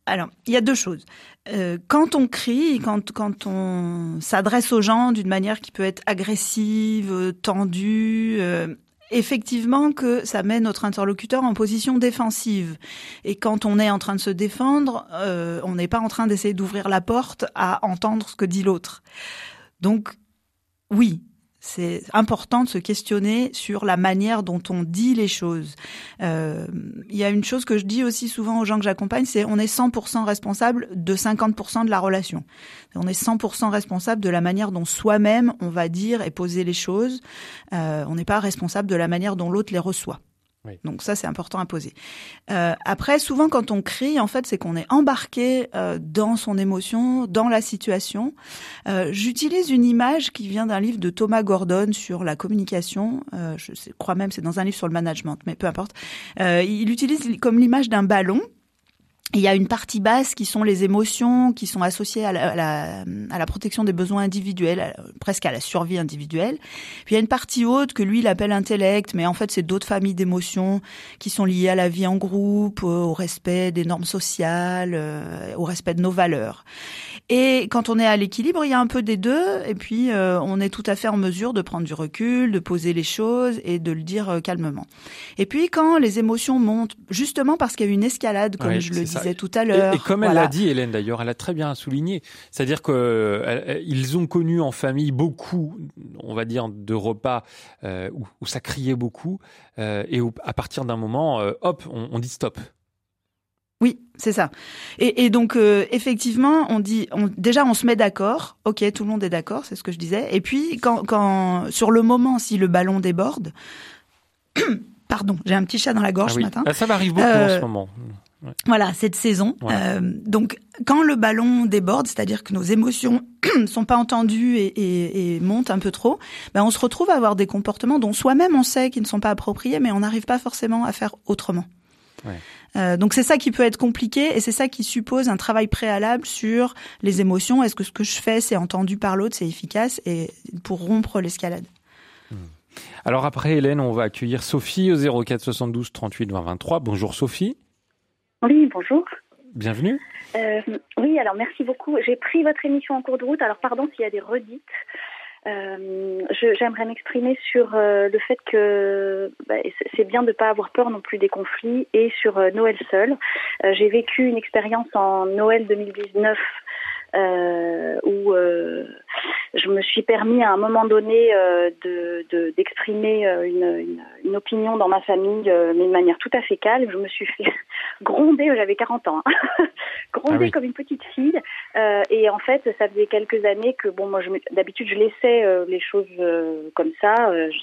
alors il y a deux choses. Euh, quand on crie, quand quand on s'adresse aux gens d'une manière qui peut être agressive, tendue. Euh, effectivement que ça met notre interlocuteur en position défensive. Et quand on est en train de se défendre, euh, on n'est pas en train d'essayer d'ouvrir la porte à entendre ce que dit l'autre. Donc, oui, c'est important de se questionner sur la manière dont on dit les choses. Euh, il y a une chose que je dis aussi souvent aux gens que j'accompagne, c'est on est 100% responsable de 50% de la relation. On est 100% responsable de la manière dont soi-même on va dire et poser les choses. Euh, on n'est pas responsable de la manière dont l'autre les reçoit. Donc ça, c'est important à poser. Euh, après, souvent, quand on crie, en fait, c'est qu'on est embarqué euh, dans son émotion, dans la situation. Euh, J'utilise une image qui vient d'un livre de Thomas Gordon sur la communication. Euh, je crois même c'est dans un livre sur le management, mais peu importe. Euh, il utilise comme l'image d'un ballon il y a une partie basse qui sont les émotions, qui sont associées à la, à la, à la protection des besoins individuels, à, presque à la survie individuelle. Puis il y a une partie haute que lui il appelle intellect, mais en fait c'est d'autres familles d'émotions qui sont liées à la vie en groupe, au respect des normes sociales, euh, au respect de nos valeurs. Et quand on est à l'équilibre, il y a un peu des deux, et puis euh, on est tout à fait en mesure de prendre du recul, de poser les choses et de le dire euh, calmement. Et puis quand les émotions montent, justement parce qu'il y a eu une escalade, comme Ouais, je le c'est ça. disais tout à l'heure. Et, et comme elle voilà. l'a dit, Hélène d'ailleurs, elle a très bien souligné. C'est-à-dire que euh, ils ont connu en famille beaucoup, on va dire, de repas euh, où, où ça criait beaucoup, euh, et où, à partir d'un moment, euh, hop, on, on dit stop. Oui, c'est ça. Et, et donc euh, effectivement, on dit, on, déjà on se met d'accord. Ok, tout le monde est d'accord, c'est ce que je disais. Et puis quand, quand sur le moment, si le ballon déborde, pardon, j'ai un petit chat dans la gorge Ah oui. ce matin. Ah, ça m'arrive beaucoup en Euh, ce moment. Voilà, cette saison. Euh, donc, quand le ballon déborde, c'est-à-dire que nos émotions ne sont pas entendues et, et, et montent un peu trop, ben on se retrouve à avoir des comportements dont soi-même on sait qu'ils ne sont pas appropriés, mais on n'arrive pas forcément à faire autrement. Ouais. Euh, donc c'est ça qui peut être compliqué et c'est ça qui suppose un travail préalable sur les émotions. Est-ce que ce que je fais c'est entendu par l'autre, c'est efficace et pour rompre l'escalade? Alors après, Hélène, on va accueillir Sophie au 04 72 38 20 23. Bonjour Sophie, Oui, bonjour. bienvenue. Euh, oui, alors merci beaucoup. J'ai pris votre émission en cours de route. Alors pardon s'il y a des redites. Euh, J'aimerais m'exprimer sur euh, le fait que bah, c'est- bien de ne pas avoir peur non plus des conflits et sur euh, Noël seul. Euh, J'ai vécu une expérience en Noël 2019 euh, où euh, je me suis permis à un moment donné euh, de- de- d'exprimer une, une, une opinion dans ma famille, euh, mais de manière tout à fait calme. Je me suis fait gronder, j'avais 40 ans, hein. gronder Ah oui. comme une petite fille. Euh, et en fait, ça faisait quelques années que, bon, moi, d'habitude, je laissais euh, les choses comme ça,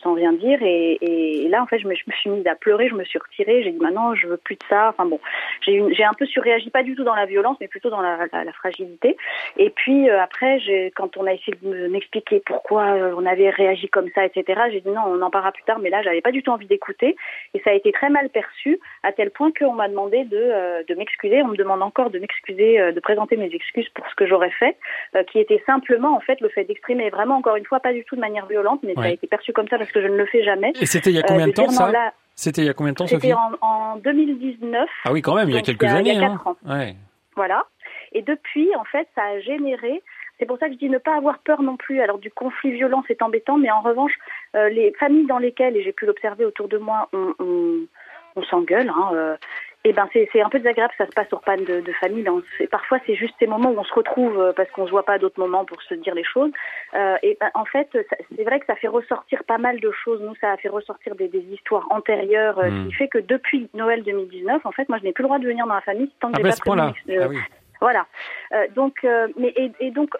sans rien dire. Et, et, et là, en fait, je me, je me suis mise à pleurer, je me suis retirée. J'ai dit, maintenant, je veux plus de ça. Enfin bon, j'ai un peu surréagi, pas du tout dans la violence, mais plutôt dans la, la, la fragilité. Et puis après, quand on a essayé de me- m'expliquer pourquoi on avait réagi comme ça, etc., j'ai dit non, on en parlera plus tard. Mais là, j'avais pas du tout envie d'écouter, et ça a été très mal perçu, à tel point qu'on m'a demandé de, euh, de m'excuser. On me demande encore de m'excuser, euh, de présenter mes excuses pour ce que j'aurais fait, euh, qui était simplement en fait le fait d'exprimer vraiment encore une fois pas du tout de manière violente, mais ça a été perçu comme ça parce que je ne le fais jamais. Et c'était il y a combien de temps ça là, C'était il y a combien de temps, Sophie C'était en, en 2019. Ah oui, quand même, il y a quelques il y a- il y années. a hein. quatre ans. Ouais. Voilà. Et depuis, en fait, ça a généré. C'est pour ça que je dis ne pas avoir peur non plus. Alors du conflit violent, c'est embêtant, mais en revanche, euh, les familles dans lesquelles, et j'ai pu l'observer autour de moi, on, on, on s'engueule. Hein, euh, et ben c'est un peu désagréable, ça se passe sur panne de, de famille. Hein. Parfois c'est juste ces moments où on se retrouve euh, parce qu'on se voit pas d'autres moments pour se dire les choses. Euh, et ben, en fait, c'est vrai que ça fait ressortir pas mal de choses. Nous, ça a fait ressortir des, des histoires antérieures, mmh. qui fait que depuis Noël 2019, en fait, moi je n'ai plus le droit de venir dans la famille tant que ah j'ai ben, pas. Ah oui. Voilà. Euh, donc, euh, mais et, et, donc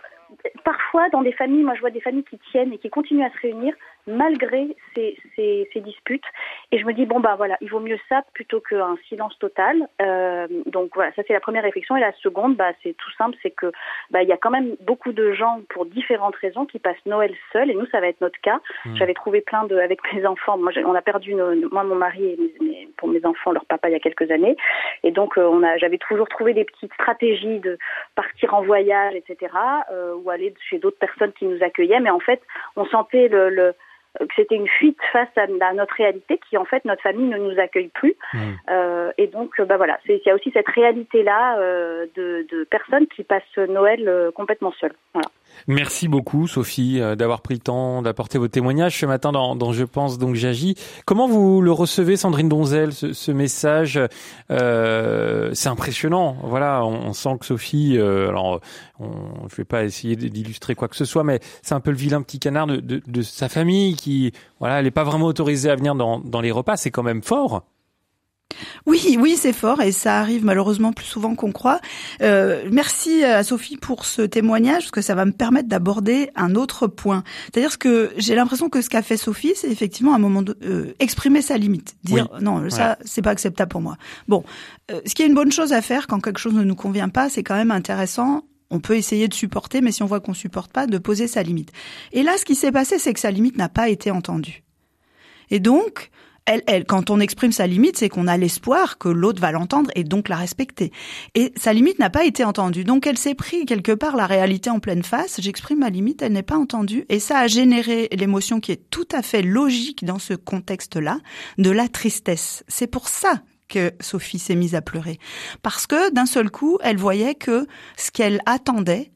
parfois dans des familles, moi je vois des familles qui tiennent et qui continuent à se réunir malgré ces, ces, ces disputes. Et je me dis bon bah voilà, il vaut mieux ça plutôt qu'un silence total. Euh, donc voilà, ça c'est la première réflexion. Et la seconde, bah c'est tout simple, c'est que bah il y a quand même beaucoup de gens pour différentes raisons qui passent Noël seuls. Et nous ça va être notre cas. Mmh. J'avais trouvé plein de avec mes enfants. Moi on a perdu nos, moi mon mari et mes, mes, pour mes enfants leur papa il y a quelques années. Et donc euh, on a j'avais toujours trouvé des petites stratégies de partir en voyage, etc. Euh, ou aller chez d'autres personnes qui nous accueillaient. Mais en fait on sentait le, le que c'était une fuite face à, à, notre réalité qui en fait notre famille ne nous accueille plus mmh. euh, et donc bah voilà il y a aussi cette réalité là euh, de, de, personnes qui passent Noël euh, complètement seules voilà. Merci beaucoup Sophie d'avoir pris le temps d'apporter vos témoignages ce matin dans, dans Je pense donc j'agis. Comment vous le recevez Sandrine Donzel ce, ce message? Euh, C'est impressionnant. Voilà, on, on, sent que Sophie euh, alors on je vais pas essayer d'illustrer quoi que ce soit mais c'est un peu le vilain petit canard de, de, de sa famille qui voilà, elle n'est pas vraiment autorisée à venir dans, dans les repas, c'est quand même fort. Oui, oui, c'est fort et ça arrive malheureusement plus souvent qu'on croit. Euh, merci à Sophie pour ce témoignage parce que ça va me permettre d'aborder un autre point. C'est-à-dire que j'ai l'impression que ce qu'a fait Sophie, c'est effectivement un moment de euh, exprimer sa limite, dire oui. non, ça ouais. c'est pas acceptable pour moi. Bon, euh, ce qui est une bonne chose à faire quand quelque chose ne nous convient pas, c'est quand même intéressant on peut essayer de supporter, mais si on voit qu'on supporte pas, de poser sa limite. Et là, ce qui s'est passé, c'est que sa limite n'a pas été entendue. Et donc, elle, elle, quand on exprime sa limite, c'est qu'on a l'espoir que l'autre va l'entendre et donc la respecter. Et sa limite n'a pas été entendue. Donc elle s'est pris quelque part la réalité en pleine face. J'exprime ma limite, elle n'est pas entendue. Et ça a généré l'émotion qui est tout à fait logique dans ce contexte-là, de la tristesse. C'est pour ça que Sophie s'est mise à pleurer. Parce que d'un seul coup, elle voyait que ce qu'elle attendait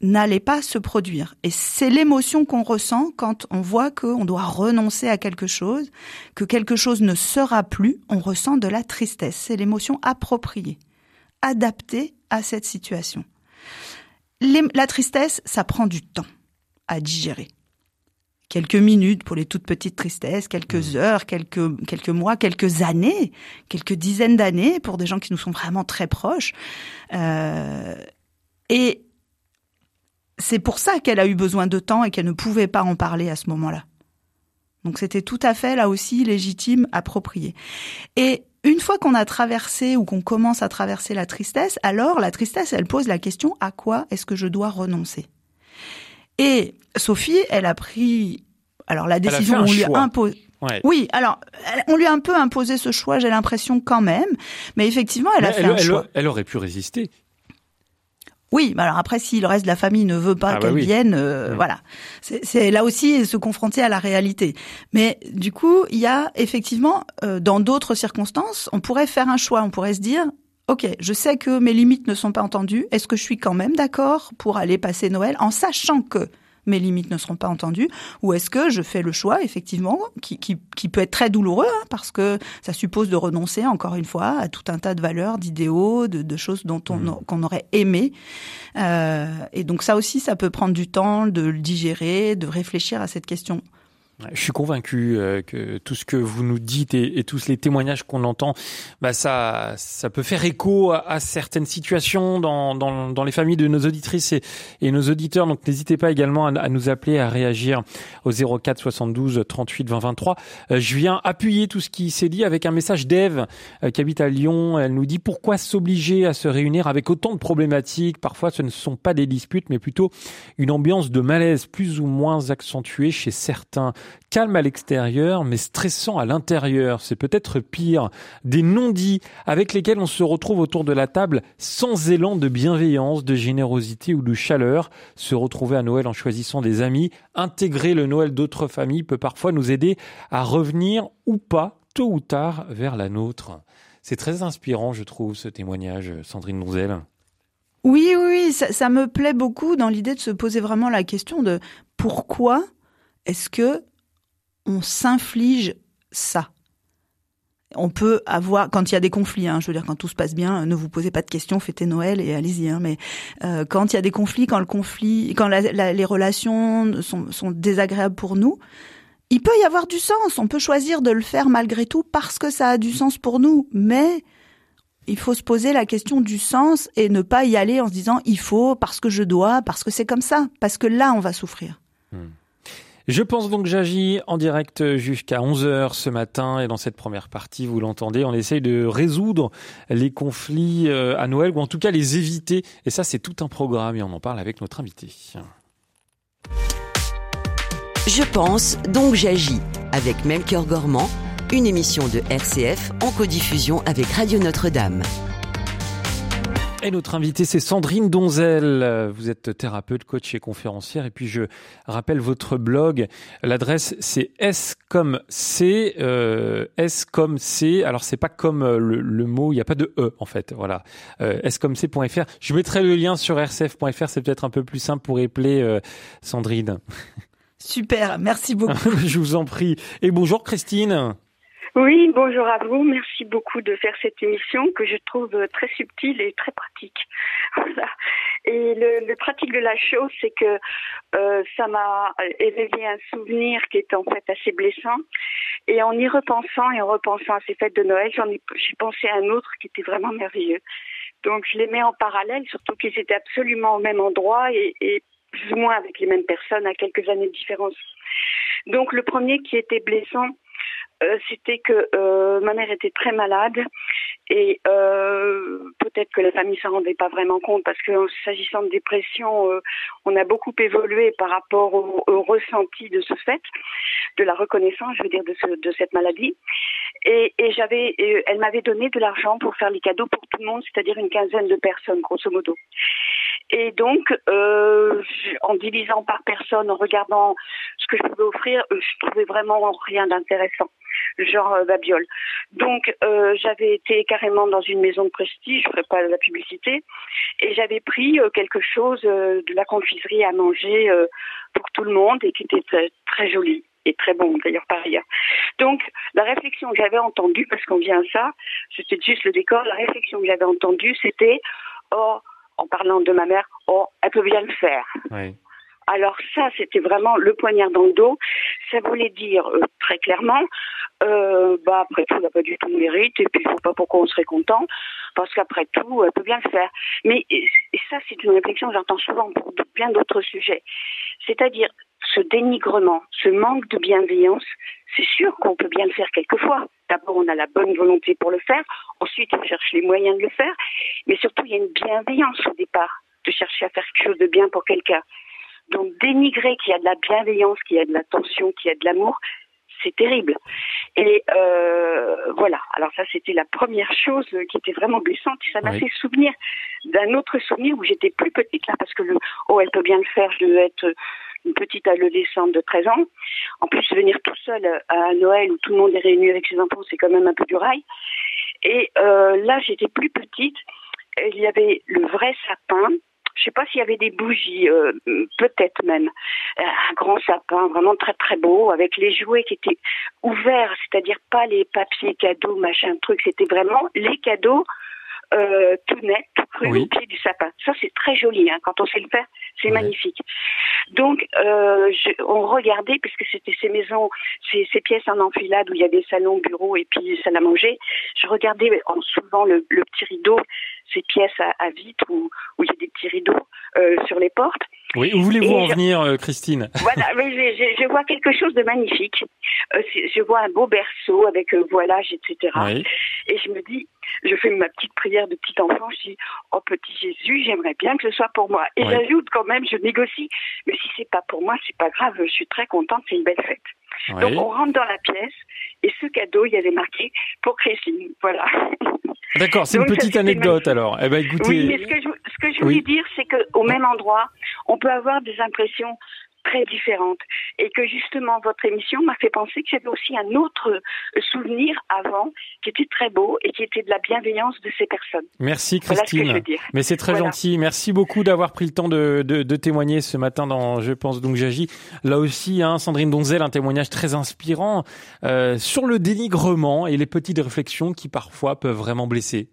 n'allait pas se produire. Et c'est l'émotion qu'on ressent quand on voit qu'on doit renoncer à quelque chose, que quelque chose ne sera plus, on ressent de la tristesse. C'est l'émotion appropriée, adaptée à cette situation. Les, la tristesse, ça prend du temps à digérer quelques minutes pour les toutes petites tristesses, quelques heures, quelques quelques mois, quelques années, quelques dizaines d'années pour des gens qui nous sont vraiment très proches. Euh, et c'est pour ça qu'elle a eu besoin de temps et qu'elle ne pouvait pas en parler à ce moment-là. Donc c'était tout à fait là aussi légitime, approprié. Et une fois qu'on a traversé ou qu'on commence à traverser la tristesse, alors la tristesse, elle pose la question à quoi est-ce que je dois renoncer? Et Sophie, elle a pris alors la décision, on lui a imposé. Ouais. Oui, alors on lui a un peu imposé ce choix, j'ai l'impression quand même, mais effectivement, elle mais a fait elle, un elle, choix. Elle aurait pu résister. Oui, mais alors après, si le reste de la famille ne veut pas ah qu'elle bah oui. vienne, euh, voilà, c'est là aussi se confronter à la réalité. Mais du coup, il y a effectivement, euh, dans d'autres circonstances, on pourrait faire un choix, on pourrait se dire, ok, je sais que mes limites ne sont pas entendues. Est-ce que je suis quand même d'accord pour aller passer Noël en sachant que mes limites ne seront pas entendues Ou est-ce que je fais le choix, effectivement, qui, qui, qui peut être très douloureux, hein, parce que ça suppose de renoncer, encore une fois, à tout un tas de valeurs, d'idéaux, de, de, choses dont on mmh. qu'on aurait aimé. Euh, et donc ça aussi, ça peut prendre du temps de le digérer, de réfléchir à cette question. Je suis convaincu euh, que tout ce que vous nous dites et, tous les témoignages qu'on entend, bah ça, ça peut faire écho à, certaines situations dans, dans, dans, les familles de nos auditrices et, nos auditeurs. Donc n'hésitez pas également à, nous appeler, à réagir au 04 72 38 20 23. Euh, je viens appuyer tout ce qui s'est dit avec un message d'Ève euh, qui habite à Lyon. Elle nous dit pourquoi s'obliger à se réunir avec autant de problématiques? Parfois, ce ne sont pas des disputes, mais plutôt une ambiance de malaise plus ou moins accentuée chez certains calme à l'extérieur, mais stressant à l'intérieur. C'est peut-être pire. Des non-dits avec lesquels on se retrouve autour de la table sans élan de bienveillance, de générosité ou de chaleur. Se retrouver à Noël en choisissant des amis, intégrer le Noël d'autres familles peut parfois nous aider à revenir ou pas, tôt ou tard, vers la nôtre. C'est très inspirant, je trouve, ce témoignage, Sandrine Donzel. Oui, oui, ça, ça me plaît beaucoup dans l'idée de se poser vraiment la question de pourquoi est-ce que on s'inflige ça on peut avoir quand il y a des conflits, hein, je veux dire quand tout se passe bien, ne vous posez pas de questions, fêtez Noël et allez-y. Hein, mais euh, quand il y a des conflits, quand le conflit, quand les relations sont, sont, désagréables pour nous, il peut y avoir du sens. On peut choisir de le faire malgré tout parce que ça a du sens pour nous. Mais il faut se poser la question du sens et ne pas y aller en se disant il faut parce que je dois, parce que c'est comme ça, parce que là on va souffrir. Je pense donc j'agis en direct jusqu'à 11h ce matin et dans cette première partie, vous l'entendez, on essaye de résoudre les conflits euh, à Noël ou en tout cas les éviter et ça c'est tout un programme et on en parle avec notre invité. Je pense donc j'agis avec Melchior Gormand, une émission de RCF en codiffusion avec Radio Notre-Dame. Et notre invitée, c'est Sandrine Donzel. Vous êtes thérapeute, coach et conférencière. Et puis, je rappelle votre blog. L'adresse, c'est S comme C, euh, S comme C. Alors, c'est pas comme euh, le, mot, il n'y a pas de E, en fait. Voilà. Euh, S comme C.fr. Je mettrai le lien sur rcf.fr. C'est peut-être un peu plus simple pour épeler euh, Sandrine. Super. Merci beaucoup. je vous en prie. Et bonjour, Christine. Oui, bonjour à vous. Merci beaucoup de faire cette émission que je trouve très subtile et très pratique. Et le, pratique de la chose, c'est que euh, ça m'a éveillé un souvenir qui est en fait assez blessant. Et en y repensant et en repensant à ces fêtes de Noël, j'en ai, j'ai pensé à un autre qui était vraiment merveilleux. Donc je les mets en parallèle, surtout qu'ils étaient absolument au même endroit et, plus ou moins avec les mêmes personnes à quelques années de différence. Donc le premier qui était blessant, c'était que euh, ma mère était très malade et euh, peut-être que la famille s'en rendait pas vraiment compte parce que s'agissant de dépression, euh, on a beaucoup évolué par rapport au, ressenti de ce fait, de la reconnaissance, je veux dire, de, ce, de cette maladie. Et, elle m'avait donné de l'argent pour faire les cadeaux pour tout le monde, c'est-à-dire une quinzaine de personnes, grosso modo. Et donc, euh, en divisant par personne, en regardant ce que je pouvais offrir, je trouvais vraiment rien d'intéressant genre euh, babiole. Donc euh, j'avais été carrément dans une maison de prestige, je ferai pas la publicité, et j'avais pris euh, quelque chose euh, de la confiserie à manger euh, pour tout le monde et qui était très, très joli et très bon d'ailleurs par ailleurs. Donc la réflexion que j'avais entendue, parce qu'on vient à ça, c'était juste le décor, la réflexion que j'avais entendue c'était oh en parlant de ma mère, oh elle peut bien le faire. Oui. Alors ça, c'était vraiment le poignard dans le dos. Ça voulait dire euh, très clairement, euh, bah après tout, il n'a pas du tout de mérite, et puis je vois pas pourquoi on serait content, parce qu'après tout, elle peut bien le faire. Mais et, ça, c'est une réflexion que j'entends souvent pour bien d'autres sujets. C'est-à-dire ce dénigrement, ce manque de bienveillance, c'est sûr qu'on peut bien le faire quelquefois. D'abord, on a la bonne volonté pour le faire, ensuite, on cherche les moyens de le faire, mais surtout, il y a une bienveillance au départ de chercher à faire quelque chose de bien pour quelqu'un. Donc dénigrer qu'il y a de la bienveillance, qu'il y a de l'attention, qu'il y a de l'amour, c'est terrible. Et euh, voilà. Alors ça, c'était la première chose qui était vraiment blessante. Ça m'a Oui. fait souvenir d'un autre souvenir où j'étais plus petite là, parce que le oh, elle peut bien le faire. Je devais être une petite adolescente de 13 ans. En plus, venir tout seul à Noël où tout le monde est réuni avec ses enfants, c'est quand même un peu du rail. Et euh, là, j'étais plus petite. Il y avait le vrai sapin. Je sais pas s'il y avait des bougies, euh, peut-être même. Euh, Un grand sapin, vraiment très très beau, avec les jouets qui étaient ouverts, c'est-à-dire pas les papiers cadeaux, machin truc. C'était vraiment les cadeaux euh, tout net, tout cru Oui. au pied du sapin. Ça, c'est très joli. Hein. Quand on sait le faire, c'est Ouais. magnifique. Donc, euh, je, on regardait, puisque c'était ces maisons, ces, ces pièces en enfilade où il y a des salons, bureaux et puis salle à manger. Je regardais en soulevant le, le petit rideau, ces pièces à, à vitre où, où il y a des petits rideaux euh, sur les portes. Oui, où voulez-vous en venir, euh, Christine? Voilà, mais je, vois quelque chose de magnifique. Euh, je vois un beau berceau avec euh, voilage, etc. Oui. Et je me dis, je fais ma petite prière de petit enfant, je dis, oh petit Jésus, j'aimerais bien que ce soit pour moi. Et Oui. j'ajoute quand même, je négocie, mais si c'est pas pour moi, c'est pas grave, je suis très contente, c'est une belle fête. Donc on rentre dans la pièce, et ce cadeau, il y avait marqué pour Christine, voilà. D'accord, c'est une petite anecdote alors. Eh ben écoutez, Oui, mais ce que je, ce que je voulais Oui. dire, c'est qu'au même endroit, on peut avoir des impressions très différentes. Et que justement, votre émission m'a fait penser que j'avais aussi un autre souvenir avant qui était très beau et qui était de la bienveillance de ces personnes. Merci Christine. Mais c'est très gentil. Merci beaucoup d'avoir pris le temps de, de, de, témoigner ce matin dans Je pense donc j'agis. Là aussi, hein, Sandrine Donzel, un témoignage très inspirant euh, sur le dénigrement et les petites réflexions qui parfois peuvent vraiment blesser.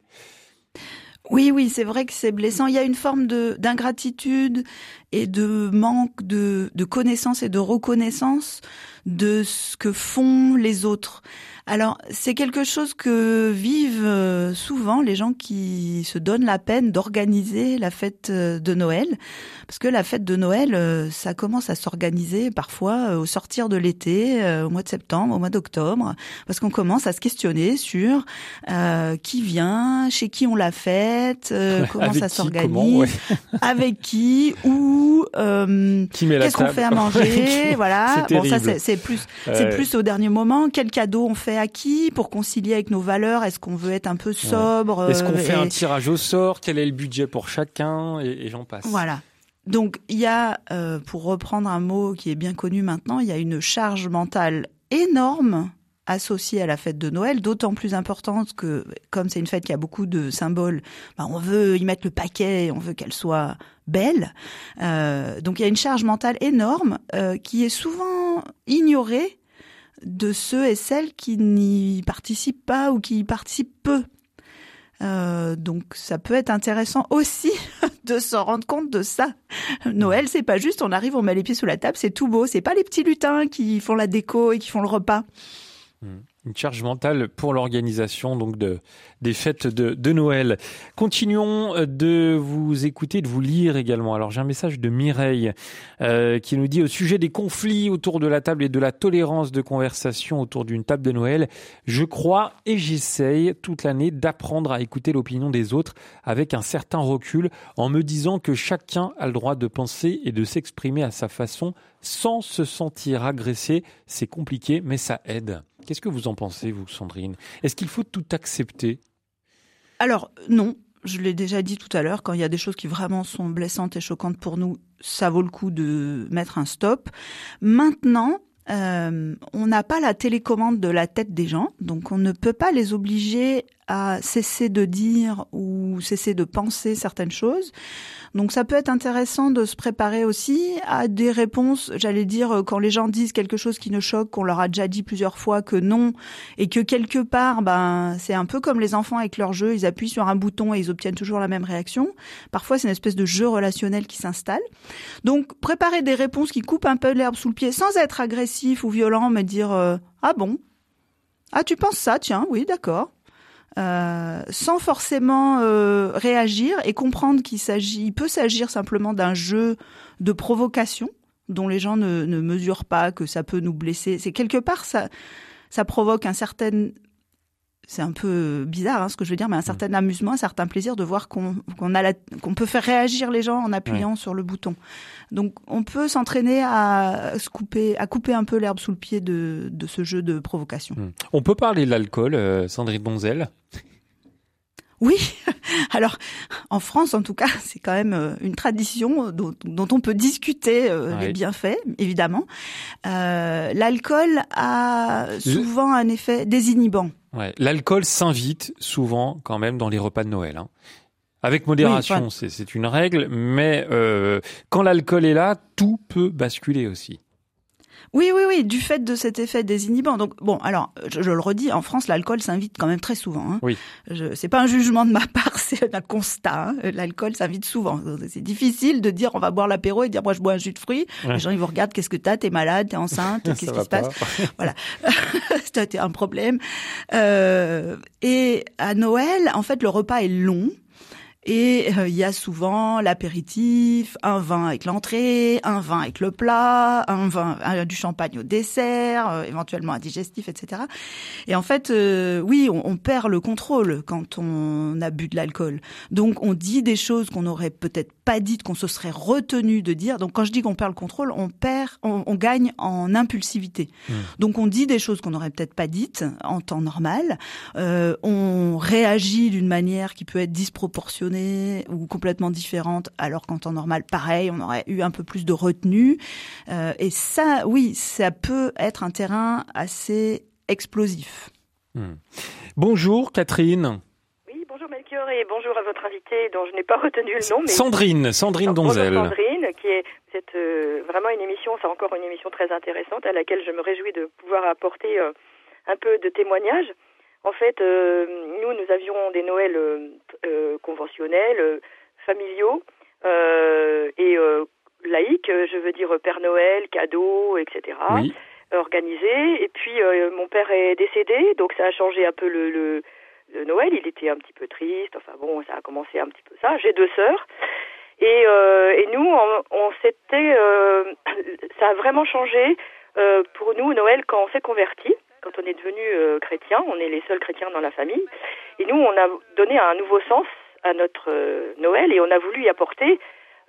Oui, oui, c'est vrai que c'est blessant. Il y a une forme de d'ingratitude et de manque de, de connaissance et de reconnaissance de ce que font les autres. Alors, c'est quelque chose que vivent euh, souvent les gens qui se donnent la peine d'organiser la fête euh, de Noël, parce que la fête de Noël, euh, ça commence à s'organiser parfois au sortir de l'été, au mois de septembre, au mois d'octobre, parce qu'on commence à se questionner sur qui vient, chez qui on la fête, comment ça s'organise, avec qui, où, qu'est-ce qu'on fait à manger, voilà. Bon, ça c'est plus, c'est plus au dernier moment. Quel cadeau on fait à qui pour concilier avec nos valeurs? Est-ce qu'on veut être un peu sobre Est-ce qu'on euh, fait un tirage au sort? Quel est le budget pour chacun? Et, j'en passe. Voilà. Donc il y a, euh, pour reprendre un mot qui est bien connu maintenant, il y a une charge mentale énorme associée à la fête de Noël, d'autant plus importante que comme c'est une fête qui a beaucoup de symboles, bah, on veut y mettre le paquet, on veut qu'elle soit belle. Euh, donc il y a une charge mentale énorme qui est souvent ignorée de ceux et celles qui n'y participent pas ou qui y participent peu. Euh, donc ça peut être intéressant aussi de s'en rendre compte de ça. Noël, c'est pas juste on arrive, on met les pieds sous la table, c'est tout beau. C'est pas les petits lutins qui font la déco et qui font le repas. Mmh une charge mentale pour l'organisation donc de des fêtes de, de, Noël. Continuons euh, de vous écouter, de vous lire également. Alors j'ai un message de Mireille euh, qui nous dit au sujet des conflits autour de la table et de la tolérance de conversation autour d'une table de Noël, je crois et j'essaye toute l'année d'apprendre à écouter l'opinion des autres avec un certain recul en me disant que chacun a le droit de penser et de s'exprimer à sa façon sans se sentir agressé. C'est compliqué mais ça aide. Qu'est-ce que vous en pensez, vous, Sandrine? Est-ce qu'il faut tout accepter? Alors, non. Je l'ai déjà dit tout à l'heure, quand il y a des choses qui vraiment sont blessantes et choquantes pour nous, ça vaut le coup de mettre un stop. Maintenant, euh, on n'a pas la télécommande de la tête des gens, donc on ne peut pas les obliger à cesser de dire ou cesser de penser certaines choses. Donc ça peut être intéressant de se préparer aussi à des réponses, j'allais dire, euh, quand les gens disent quelque chose qui ne choque, qu'on leur a déjà dit plusieurs fois que non, et que quelque part, ben, c'est un peu comme les enfants avec leur jeu, ils appuient sur un bouton et ils obtiennent toujours la même réaction. Parfois, c'est une espèce de jeu relationnel qui s'installe. Donc, préparer des réponses qui coupent un peu l'herbe sous le pied sans être agressif ou violent, mais dire, euh, ah bon? Ah, tu penses ça? Tiens, oui, d'accord. Euh, sans forcément euh, réagir et comprendre qu'il s'agit, il peut s'agir simplement d'un jeu de provocation dont les gens ne, ne mesurent pas que ça peut nous blesser. C'est quelque part ça, ça provoque un certain c'est un peu bizarre hein, ce que je veux dire, mais un mm. certain amusement, un certain plaisir de voir qu'on qu'on a qu'on peut faire réagir les gens en appuyant sur le bouton. Donc on peut s'entraîner à se couper, à couper un peu l'herbe sous le pied de, de ce jeu de provocation. Mm. On peut parler de l'alcool, euh, Sandrine Bonzel oui, alors en France en tout cas, c'est quand même euh, une tradition dont, dont on peut discuter euh, les bienfaits, évidemment. Euh, L'alcool a souvent un effet désinhibant. Ouais. L'alcool s'invite souvent quand même dans les repas de Noël. Hein. Avec modération, c'est une règle, mais euh, quand l'alcool est là, tout peut basculer aussi. Oui, oui, oui, du fait de cet effet désinhibant. Donc bon, alors je, le redis, en France, l'alcool s'invite quand même très souvent. Hein. Oui. C'est pas un jugement de ma part, c'est un constat. Hein. L'alcool s'invite souvent. C'est difficile de dire on va boire l'apéro et dire moi je bois un jus de fruits. Les gens ils vous regardent, qu'est-ce que t'as? T'es malade T'es enceinte Qu'est-ce qui se passe? Voilà, c'était un problème. Euh, et à Noël, en fait, le repas est long. Et euh, il y a souvent l'apéritif, un vin avec l'entrée, un vin avec le plat, un vin, du champagne au dessert, euh, éventuellement un digestif, etc. Et en fait, euh, oui, on, on, perd le contrôle quand on a bu de l'alcool. Donc on dit des choses qu'on n'aurait peut-être pas dites, qu'on se serait retenu de dire. Donc quand je dis qu'on perd le contrôle, on perd, on, on gagne en impulsivité. Mmh. Donc on dit des choses qu'on n'aurait peut-être pas dites en temps normal. on réagit d'une manière qui peut être disproportionnée ou complètement différente, alors qu'en temps normal, pareil, on aurait eu un peu plus de retenue. Euh, et ça, oui, ça peut être un terrain assez explosif. Hmm. Bonjour Catherine. Oui, bonjour Melchior et bonjour à votre invité dont je n'ai pas retenu le nom. Mais... Sandrine, Sandrine Donzel. Sandrine, qui est c'est euh, vraiment une émission, c'est encore une émission très intéressante à laquelle je me réjouis de pouvoir apporter euh, un peu de témoignages. En fait, euh, nous, nous avions des Noëls conventionnels, familiaux et laïques, je veux dire Père Noël, cadeaux, etc. Oui organisé. Et puis mon père est décédé, donc ça a changé un peu le, le, Noël. Il était un petit peu triste. Enfin bon, ça a commencé un petit peu ça. J'ai deux sœurs. Et, euh, et nous, on, on s'était, euh, ça a vraiment changé euh, pour nous Noël quand on s'est converti, quand on est devenu euh, chrétien. On est les seuls chrétiens dans la famille. Et nous, on a donné un nouveau sens à notre euh, Noël et on a voulu y apporter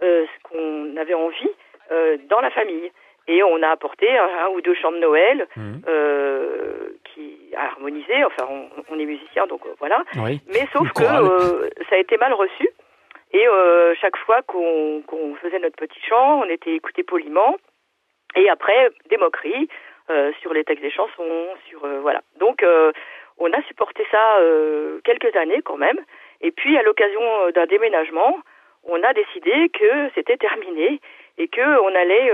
ce qu'on avait envie dans la famille. Et on a apporté un, ou deux chants de Noël mmh. euh, qui a harmonisé. Enfin, on, on est musicien, donc voilà. Oui. Mais sauf que euh, ça a été mal reçu. Et euh, chaque fois qu'on faisait notre petit chant, on était écouté poliment. Et après, des moqueries euh, sur les textes des chansons, sur euh, voilà. Donc, euh, on a supporté ça euh, quelques années quand même. Et puis, à l'occasion d'un déménagement, on a décidé que c'était terminé et que on allait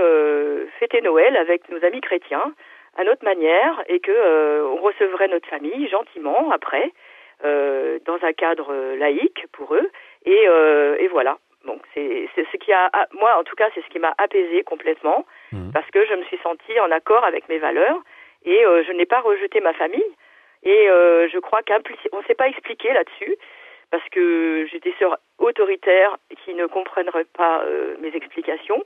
fêter Noël avec nos amis chrétiens à notre manière et que on recevrait notre famille gentiment après dans un cadre laïque pour eux euh, et voilà. Bon, c'est ce qui a, moi en tout cas, c'est ce qui m'a apaisé complètement, mmh. parce que je me suis sentie en accord avec mes valeurs et euh, je n'ai pas rejeté ma famille. Et euh, je crois qu'on ne s'est pas expliqué là-dessus, parce que j'ai des sœurs autoritaires qui ne comprennent pas euh, mes explications.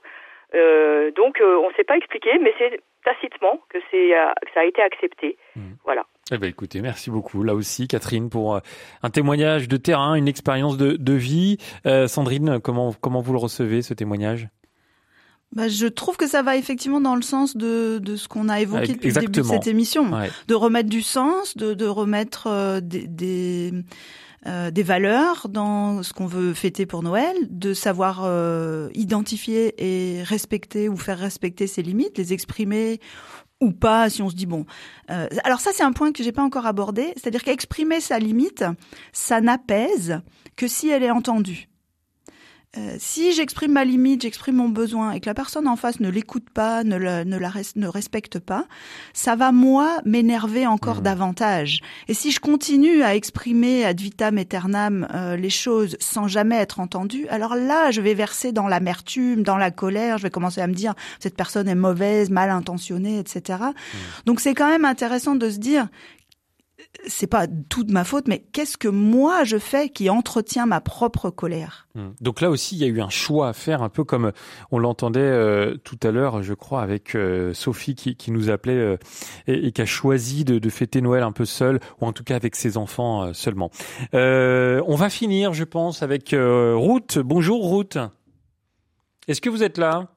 Euh, donc on ne s'est pas expliqué, mais c'est tacitement que, c'est, que ça a été accepté. Mmh. Voilà. Eh ben écoutez, merci beaucoup là aussi Catherine pour euh, un témoignage de terrain, une expérience de, de vie. Euh, Sandrine, comment comment vous le recevez ce témoignage? Bah, je trouve que ça va effectivement dans le sens de, de ce qu'on a évoqué depuis Exactement. le début de cette émission, ouais. de remettre du sens, de, de remettre euh, des, des, euh, des, valeurs dans ce qu'on veut fêter pour Noël, de savoir euh, identifier et respecter ou faire respecter ses limites, les exprimer ou pas si on se dit bon. Euh, alors ça c'est un point que j'ai pas encore abordé, c'est-à-dire qu'exprimer sa limite, ça n'apaise que si elle est entendue. Euh, si j'exprime ma limite, j'exprime mon besoin et que la personne en face ne l'écoute pas, ne, la, ne, la res, ne respecte pas, ça va moi m'énerver encore mmh. davantage. Et si je continue à exprimer ad vitam aeternam euh, les choses sans jamais être entendue, alors là je vais verser dans l'amertume, dans la colère, je vais commencer à me dire cette personne est mauvaise, mal intentionnée, etc. Mmh. Donc c'est quand même intéressant de se dire c'est pas tout de ma faute, mais qu'est-ce que moi je fais qui entretient ma propre colère? Mmh. Donc là aussi, il y a eu un choix à faire, un peu comme on l'entendait euh, tout à l'heure, je crois, avec euh, Sophie qui, nous appelait euh, et, qui a choisi de, de, fêter Noël un peu seule, ou en tout cas avec ses enfants euh, seulement. Euh, on va finir, je pense, avec Ruth. Bonjour Ruth. Est-ce que vous êtes là?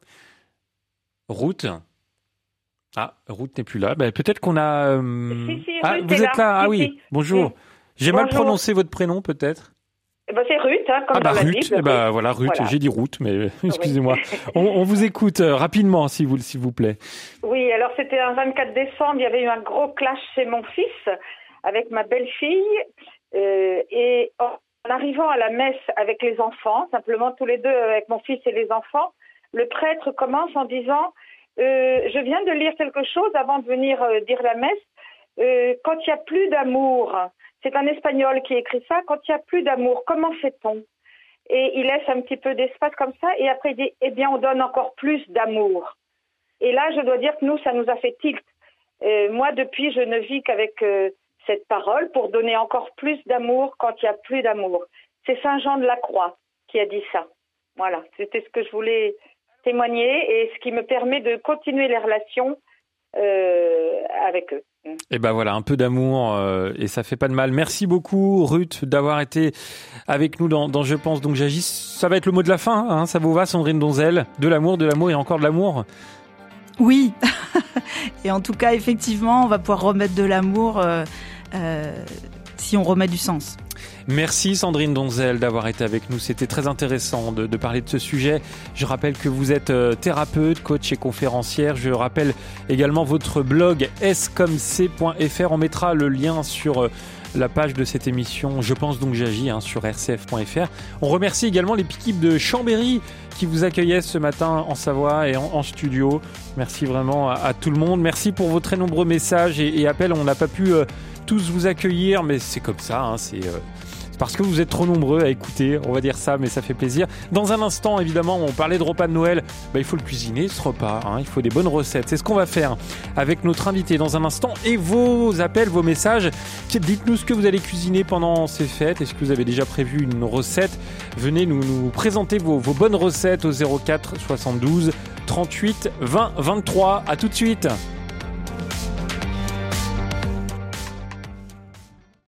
Ruth? Ah, Ruth n'est plus là. Ben, peut-être qu'on a. Euh... Si, si, ah, vous êtes là. là. Ah oui. Bonjour. J'ai mal prononcé votre prénom, peut-être. Eh ben, c'est Ruth, hein, comme ah bah, dans Ruth. Bible. Eh ben, voilà, Ruth. Voilà. J'ai dit Ruth, mais excusez-moi. on, on, vous écoute euh, rapidement, s'il vous, s'il vous plaît. Oui, alors c'était un 24 décembre. Il y avait eu un gros clash chez mon fils avec ma belle-fille. Euh, et en arrivant à la messe avec les enfants, simplement tous les deux avec mon fils et les enfants, le prêtre commence en disant euh, je viens de lire quelque chose avant de venir euh, dire la messe. Euh, quand il n'y a plus d'amour, c'est un espagnol qui écrit ça, quand il n'y a plus d'amour, comment fait-on? Et il laisse un petit peu d'espace comme ça, et après il dit, eh bien, on donne encore plus d'amour. Et là, je dois dire que nous, ça nous a fait tilt. Euh, moi, depuis, je ne vis qu'avec euh, cette parole pour donner encore plus d'amour quand il n'y a plus d'amour. C'est Saint Jean de la Croix qui a dit ça. Voilà, c'était ce que je voulais témoigner et ce qui me permet de continuer les relations euh, avec eux. Et ben voilà, un peu d'amour euh, et ça fait pas de mal. Merci beaucoup Ruth d'avoir été avec nous dans, dans, Je pense donc j'agis. Ça va être le mot de la fin, hein, ça vous va Sandrine Donzel? De l'amour, de l'amour et encore de l'amour? Oui. et en tout cas, effectivement, on va pouvoir remettre de l'amour. Euh, euh si on remet du sens. Merci Sandrine Donzel d'avoir été avec nous. C'était très intéressant de, parler de ce sujet. Je rappelle que vous êtes euh, thérapeute, coach et conférencière. Je rappelle également votre blog scomc.fr. On mettra le lien sur euh, la page de cette émission Je pense donc j'agis hein, sur rcf.fr. On remercie également l'équipe de Chambéry qui vous accueillait ce matin en Savoie et en, studio. Merci vraiment à, tout le monde. Merci pour vos très nombreux messages et, appels. On n'a pas pu euh, tous vous accueillir, mais c'est comme ça. Hein, c'est parce que vous êtes trop nombreux à écouter, on va dire ça, mais ça fait plaisir. Dans un instant, évidemment, on parlait de repas de Noël. Bah, il faut le cuisiner, ce repas. Hein. il faut des bonnes recettes. C'est ce qu'on va faire avec notre invité dans un instant et vos appels, vos messages. Dites-nous ce que vous allez cuisiner pendant ces fêtes. Est-ce que vous avez déjà prévu une recette? Venez nous, nous présenter vos, vos bonnes recettes au 04 72 38 20 23. À tout de suite.